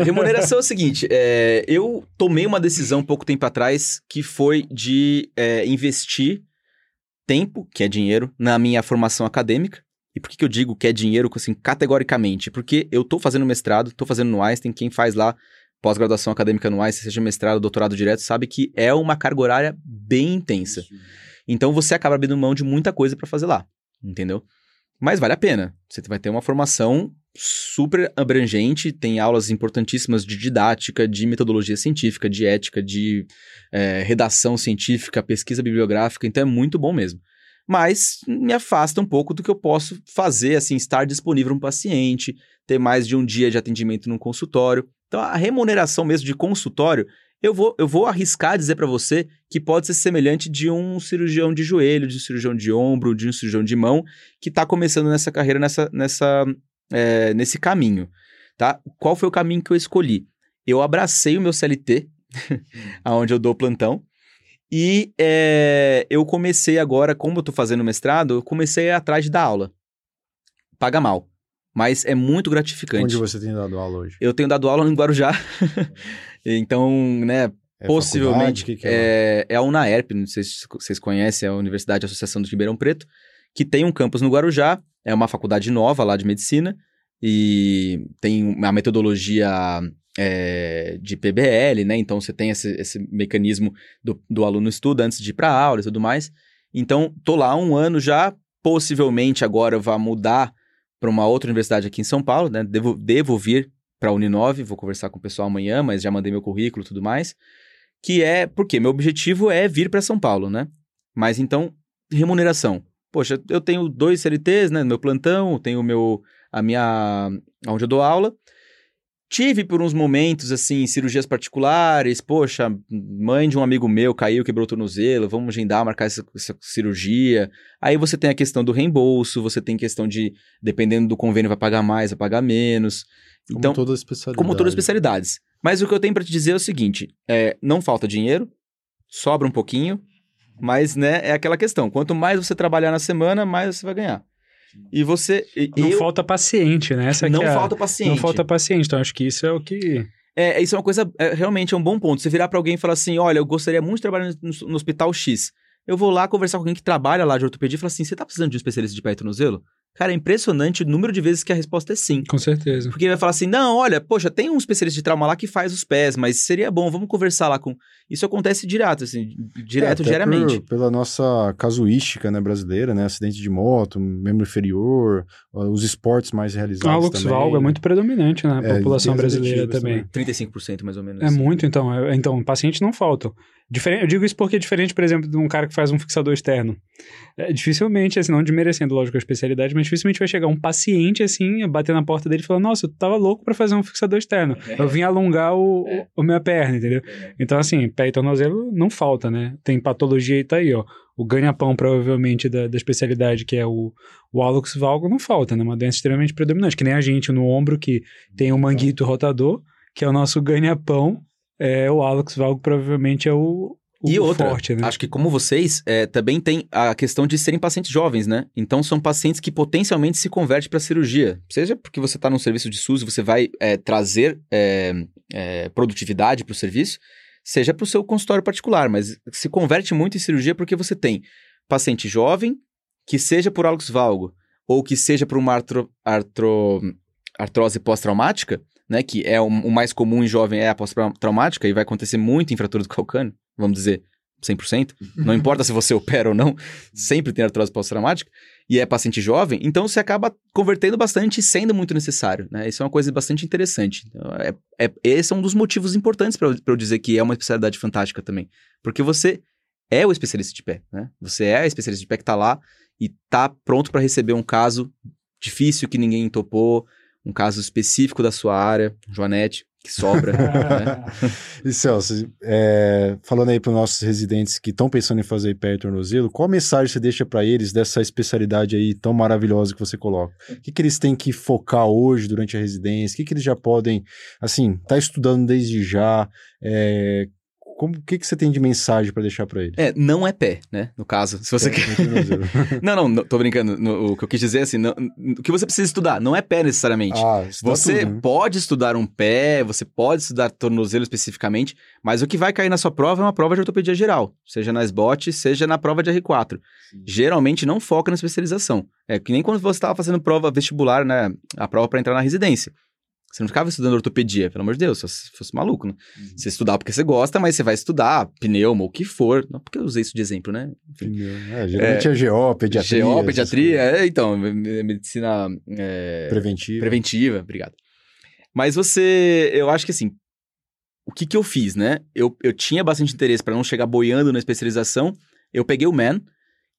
é, remuneração é o seguinte, é, eu tomei uma decisão pouco tempo atrás que foi de é, investir tempo, que é dinheiro, na minha formação acadêmica. E por que, que eu digo que é dinheiro, assim, categoricamente? Porque eu estou fazendo mestrado, estou fazendo no Einstein, quem faz lá pós-graduação acadêmica no Einstein, seja mestrado, doutorado direto, sabe que é uma carga horária bem intensa. Então você acaba abrindo mão de muita coisa para fazer lá, entendeu? Mas vale a pena. Você vai ter uma formação super abrangente, tem aulas importantíssimas de didática, de metodologia científica, de ética, de é, redação científica, pesquisa bibliográfica, então é muito bom mesmo. Mas me afasta um pouco do que eu posso fazer, assim, estar disponível para um paciente, ter mais de um dia de atendimento num consultório. Então, a remuneração mesmo de consultório, eu vou, eu vou arriscar dizer para você que pode ser semelhante de um cirurgião de joelho, de um cirurgião de ombro, de um cirurgião de mão, que está começando nessa carreira, nessa, nessa, é, nesse caminho. Tá? Qual foi o caminho que eu escolhi? Eu abracei o meu CLT, aonde eu dou plantão, e é, eu comecei agora, como eu estou fazendo mestrado, eu comecei atrás de dar aula. Paga mal. Mas é muito gratificante.
Onde você tem dado aula hoje?
Eu tenho dado aula no Guarujá. então, né, é possivelmente. Que que é, é, é, a UNAERP, não sei se vocês conhecem, é a Universidade Associação do Ribeirão Preto, que tem um campus no Guarujá, é uma faculdade nova lá de medicina, e tem uma metodologia é, de PBL, né? Então você tem esse, esse mecanismo do, do aluno estuda antes de ir para aula e tudo mais. Então, tô lá um ano já, possivelmente agora vai mudar para uma outra universidade aqui em São Paulo, né? Devo, devo vir para a Uninove, vou conversar com o pessoal amanhã, mas já mandei meu currículo e tudo mais. Que é porque meu objetivo é vir para São Paulo, né? Mas então, remuneração. Poxa, eu tenho dois CLTs, né? Meu plantão, tenho meu, a minha. onde eu dou aula. Tive por uns momentos, assim, cirurgias particulares. Poxa, mãe de um amigo meu caiu, quebrou o tornozelo, vamos agendar, marcar essa, essa, cirurgia. Aí você tem a questão do reembolso, você tem questão de, dependendo do convênio, vai pagar mais, vai pagar menos.
Como
então,
todas as especialidades.
Como todas as especialidades. Mas o que eu tenho para te dizer é o seguinte: é, não falta dinheiro, sobra um pouquinho, mas né, é aquela questão. Quanto mais você trabalhar na semana, mais você vai ganhar. E você.
Não eu... falta paciente, né? Essa
não
é
falta paciente.
Não falta paciente. Então, acho que isso é o que.
É, isso é uma coisa. É, realmente é um bom ponto. Você virar para alguém e falar assim: olha, eu gostaria muito de trabalhar no, no, hospital X. Eu vou lá conversar com alguém que trabalha lá de ortopedia e falar assim: você tá precisando de um especialista de pé e tornozelo? Cara, é impressionante o número de vezes que a resposta é sim.
Com certeza.
Porque ele vai falar assim: não, olha, poxa, tem um especialista de trauma lá que faz os pés, mas seria bom, vamos conversar lá com. Isso acontece direto, assim, direto, é, diariamente.
Por, pela nossa casuística né, brasileira, né? Acidente de moto, membro inferior, os esportes mais realizados.
A Lux Valgo é muito predominante na é, brasileira também.
também. 35% mais ou menos.
É muito, então. É, então, pacientes não faltam. Diferente, eu digo isso porque é diferente, por exemplo, de um cara que faz um fixador externo. É, dificilmente, assim, não desmerecendo, lógico, a especialidade, mas dificilmente vai chegar um paciente assim, bater na porta dele e falar: Nossa, eu tava louco para fazer um fixador externo. Eu vim alongar o, o, o minha perna, entendeu? Então, assim, pé e tornozelo não falta, né? Tem patologia e tá aí, ó. O ganha-pão, provavelmente, da, da especialidade, que é o, o hálux valgo, não falta, né? Uma doença extremamente predominante, que nem a gente no ombro, que tem o manguito rotador, que é o nosso ganha-pão. É, o hálux valgo provavelmente é o, o
E outra,
forte, né?
acho que como vocês, é, também tem a questão de serem pacientes jovens, né? Então são pacientes que potencialmente se convertem para cirurgia. Seja porque você está num serviço de SUS e você vai é, trazer é, é, produtividade para o serviço, seja para o seu consultório particular, mas se converte muito em cirurgia porque você tem paciente jovem, que seja por hálux valgo, ou que seja por uma artro, artro, artrose pós-traumática, né? Que é o, o mais comum em jovem é a pós-traumática e vai acontecer muito em fratura do calcâneo, vamos dizer 100%. Não importa se você opera ou não, sempre tem artrose pós-traumática e é paciente jovem, então você acaba convertendo bastante e sendo muito necessário, né? Isso é uma coisa bastante interessante. Então, é, é, esse é um dos motivos importantes para eu, dizer que é uma especialidade fantástica também. Porque você é o especialista de pé, né? Você é a especialista de pé que tá lá e tá pronto para receber um caso difícil que ninguém topou, um caso específico da sua área, Joanete, que sobra, né?
E Celso, é, falando aí para os nossos residentes que estão pensando em fazer pé e tornozelo, qual mensagem você deixa para eles dessa especialidade aí tão maravilhosa que você coloca? O que, que eles têm que focar hoje durante a residência? O que, que eles já podem, assim, tá estudando desde já? É, como, o que, que você tem de mensagem para deixar para eles?
É, não é pé, né? No caso, se você
Pé
quer. Não, não, não, tô brincando. No- o que eu quis dizer é assim, não- o que você precisa estudar não é pé necessariamente.
ah,
Você
tudo, né?
pode estudar um pé, você pode estudar tornozelo especificamente, mas o que vai cair na sua prova é uma prova de ortopedia geral, seja na SBOT, seja na prova de R4. Geralmente não foca na especialização. É que nem quando você estava fazendo prova vestibular, né? A prova para entrar na residência. Você não ficava estudando ortopedia, pelo amor de Deus, se fosse maluco, né? Você estudar porque você gosta, mas você vai estudar pneuma, o que for. Não porque eu usei isso de exemplo, né? Enfim.
É, geralmente é, GO, pediatria.
GO, pediatria,
coisas.
é, então, me- me- medicina é,
Preventiva.
preventiva, obrigado. Mas você, eu acho que assim, o que que eu fiz, né? Eu, eu tinha bastante interesse para não chegar boiando na especialização. Eu peguei o Man,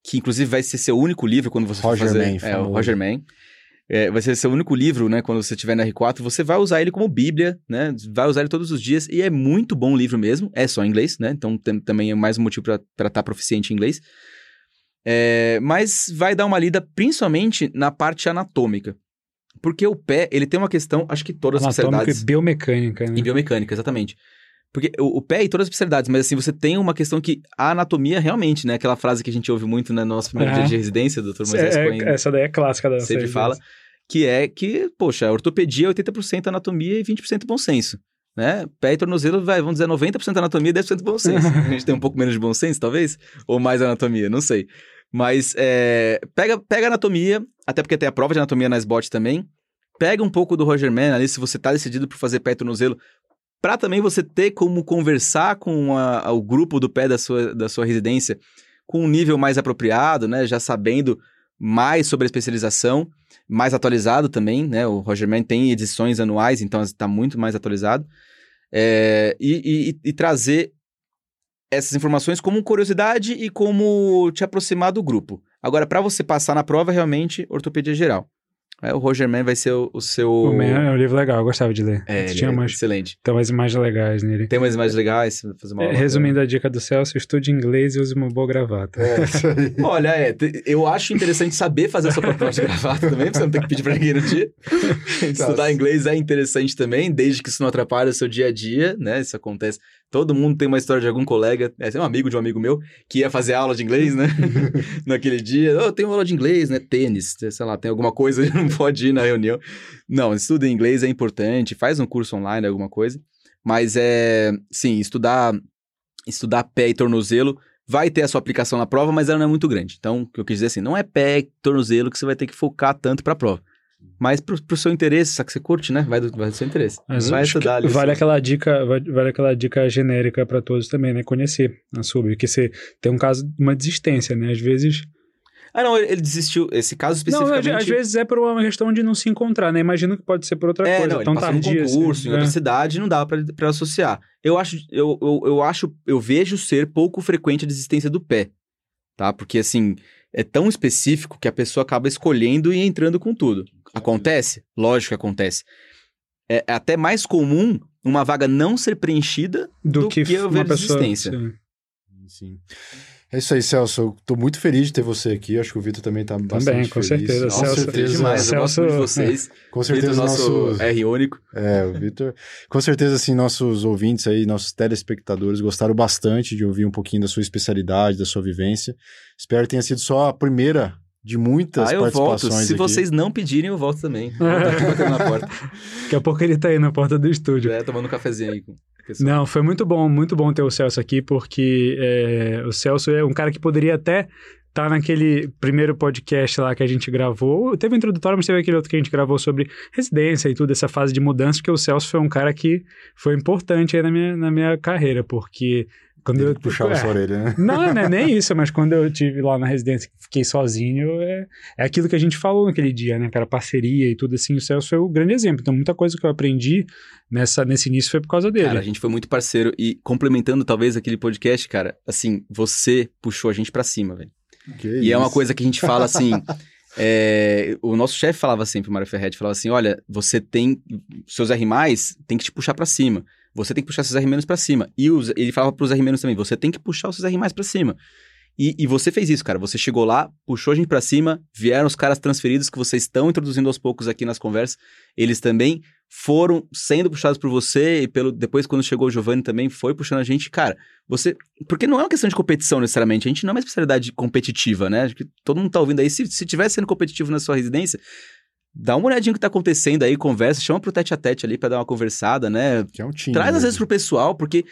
que inclusive vai ser seu único livro quando você
Roger
for fazer.
Mann,
é, o. Roger Mann. É, vai ser seu único livro, né? Quando você estiver na R4, você vai usar ele como bíblia, né? Vai usar ele todos os dias. E é muito bom livro mesmo. É só em inglês, né? Então tem- também é mais um motivo para estar proficiente em inglês. É, mas vai dar uma lida principalmente na parte anatômica. Porque o pé, ele tem uma questão, acho que todas as
Anatômica
especialidades...
e biomecânica, né?
E biomecânica, exatamente. Porque o, o pé e todas as especialidades, mas assim, você tem uma questão que a anatomia realmente, né? Aquela frase que a gente ouve muito né, no nosso primeiro dia de residência.
É,
Moisés
é,
Cohen
essa daí é clássica da nossa
sempre fala, que é que, poxa, a ortopedia é 80% anatomia e 20% bom senso. Né? Pé e tornozelo, vai, vamos dizer, 90% anatomia e 10% bom senso. a gente tem um pouco menos de bom senso, talvez? Ou mais anatomia, não sei. Mas é, pega, pega anatomia, até porque tem a prova de anatomia na SBOT também. Pega um pouco do Roger Mann ali, se você tá decidido por fazer pé e tornozelo, para também você ter como conversar com a- o grupo do pé da sua, da sua residência com um nível mais apropriado, né? Já sabendo mais sobre a especialização, mais atualizado também, né? O Roger Mann tem edições anuais, então está muito mais atualizado. É, e, e- e trazer essas informações como curiosidade e como te aproximar do grupo. Agora, para você passar na prova, realmente, ortopedia geral. É, o Roger Mann vai ser o, o seu...
O Man é um livro legal, eu gostava de ler.
É, ele
Tinha
é
umas,
excelente.
tem umas imagens legais nele.
Tem umas imagens legais, fazer uma
É,
aula.
resumindo a dica do Celso, estude inglês e use uma boa gravata.
É, isso aí.
Olha, é, eu acho interessante saber fazer a sua própria de gravata também, pra você não ter que pedir pra ninguém no dia. Estudar inglês é interessante também, desde que isso não atrapalhe o seu dia a dia, né? Isso acontece. Todo mundo tem uma história de algum colega, é, um amigo de um amigo meu, que ia fazer aula de inglês, né? Naquele dia, oh, eu tenho aula de inglês, né? Tênis, sei lá, tem alguma coisa, não pode ir na reunião. Não, estudo em inglês é importante, faz um curso online, alguma coisa. Mas é, sim, estudar, estudar pé e tornozelo vai ter a sua aplicação na prova, mas ela não é muito grande. Então, o que eu quis dizer assim, não é pé e tornozelo que você vai ter que focar tanto pra prova. Mas pro, pro seu interesse, só que você curte, né? Vai do, vai do seu interesse.
Mas
vai estudar ali.
vale
só.
aquela dica, vai- vale aquela dica genérica para todos também, né? Conhecer a sub, que você tem um caso de uma desistência, né? Às vezes
Ah, não, ele, desistiu. Esse caso
Não,
especificamente...
às, às vezes é por uma questão de não se encontrar, né? Imagino que pode ser por outra
É,
coisa,
não, ele
tão tardia. assim,
concurso em
né?
outra cidade, não dá pra associar. Eu acho, eu, eu, eu acho, eu vejo ser pouco frequente a desistência do pé, tá? Porque, assim, é tão específico que a pessoa acaba escolhendo e entrando com tudo. Acontece? Lógico que acontece. É até mais comum uma vaga não ser preenchida do,
Do que,
que
uma
haver
pessoa.
desistência.
sim.
Sim. É isso aí, Celso. Eu tô muito feliz de ter você aqui. Acho que o Vitor também tá bastante
Também, com
feliz.
certeza.
Com
Celso-
certeza.
demais, eu gosto muito de
Celso-
vocês.
Com
Vitor,
certeza,
nosso
nosso...
R único.
É, o Vitor. Com certeza, assim, nossos ouvintes aí, nossos telespectadores gostaram bastante de ouvir um pouquinho da sua especialidade, da sua vivência. Espero que tenha sido só a primeira de muitas
Ah, eu volto.
participações
Se
aqui.
vocês não pedirem, eu volto também. Vou estar aqui na porta.
Daqui a pouco ele tá aí na porta do estúdio.
É, tomando um cafezinho aí.
Não, foi muito bom, muito bom ter o Celso aqui, porque é, o Celso é um cara que poderia até estar naquele primeiro podcast lá que a gente gravou. Teve o introdutório, mas teve aquele outro que a gente gravou sobre residência e tudo, essa fase de mudança, porque o Celso foi um cara que foi importante aí na minha, na minha carreira, porque quando
Teve
eu
que puxar a
é,
sua orelha, né?
Não, não é nem isso, mas quando eu tive lá na residência, fiquei sozinho, é, é aquilo que a gente falou naquele dia, né, cara? Parceria e tudo assim. O Celso foi o grande exemplo. Então, muita coisa que eu aprendi nessa, nesse início foi por causa dele.
Cara, a gente foi muito parceiro e complementando talvez aquele podcast, cara, assim, você puxou a gente pra cima, velho.
Que
E é uma
isso.
coisa que a gente fala assim. é, o nosso chefe falava sempre, o Mário Ferretti, falava assim: olha, você tem. Seus R tem que te puxar pra cima. Você tem que puxar seus R pra cima. E os- ele falava pros R também: você tem que puxar os seus R pra cima. E, e você fez isso, cara. Você chegou lá, puxou a gente pra cima, vieram os caras transferidos que vocês estão introduzindo aos poucos aqui nas conversas. Eles também foram sendo puxados por você e pelo depois quando chegou o Giovanni também foi puxando a gente, cara. Você, porque não é uma questão de competição necessariamente, a gente não é uma especialidade competitiva, né? Acho que todo mundo tá ouvindo aí, se se tiver sendo competitivo na sua residência, dá uma olhadinha no que tá acontecendo aí, conversa, chama pro tete a tete ali pra dar uma conversada, né?
Que é um time.
Traz às
mesmo.
vezes pro pessoal, porque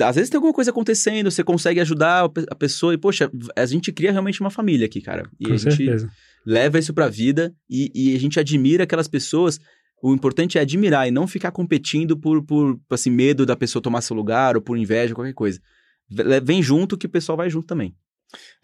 às vezes tem alguma coisa acontecendo, você consegue ajudar a pe- a pessoa e, poxa, a gente cria realmente uma família aqui, cara. E
Com
a gente
certeza.
leva isso pra vida e, e a gente admira aquelas pessoas. O importante é admirar e não ficar competindo por, por assim, medo da pessoa tomar seu lugar ou por inveja, qualquer coisa. Vem junto que o pessoal vai junto também.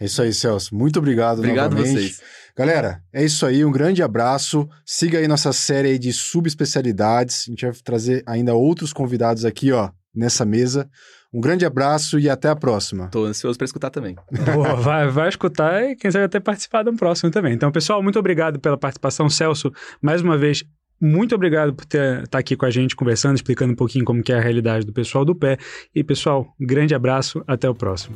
É isso aí, Celso. Muito obrigado,
Obrigado a
novamente.
vocês.
Galera, é isso aí. Um grande abraço. Siga aí nossa série aí de subespecialidades. A gente vai trazer ainda outros convidados aqui, ó, nessa mesa. Um grande abraço e até a próxima.
Tô ansioso pra escutar também.
Boa, vai, vai escutar e quem sabe até participar do próximo também. Então, pessoal, muito obrigado pela participação. Celso, mais uma vez, muito obrigado por estar aqui com a gente, conversando, explicando um pouquinho como que é a realidade do pessoal do pé. E, pessoal, grande abraço, até o próximo.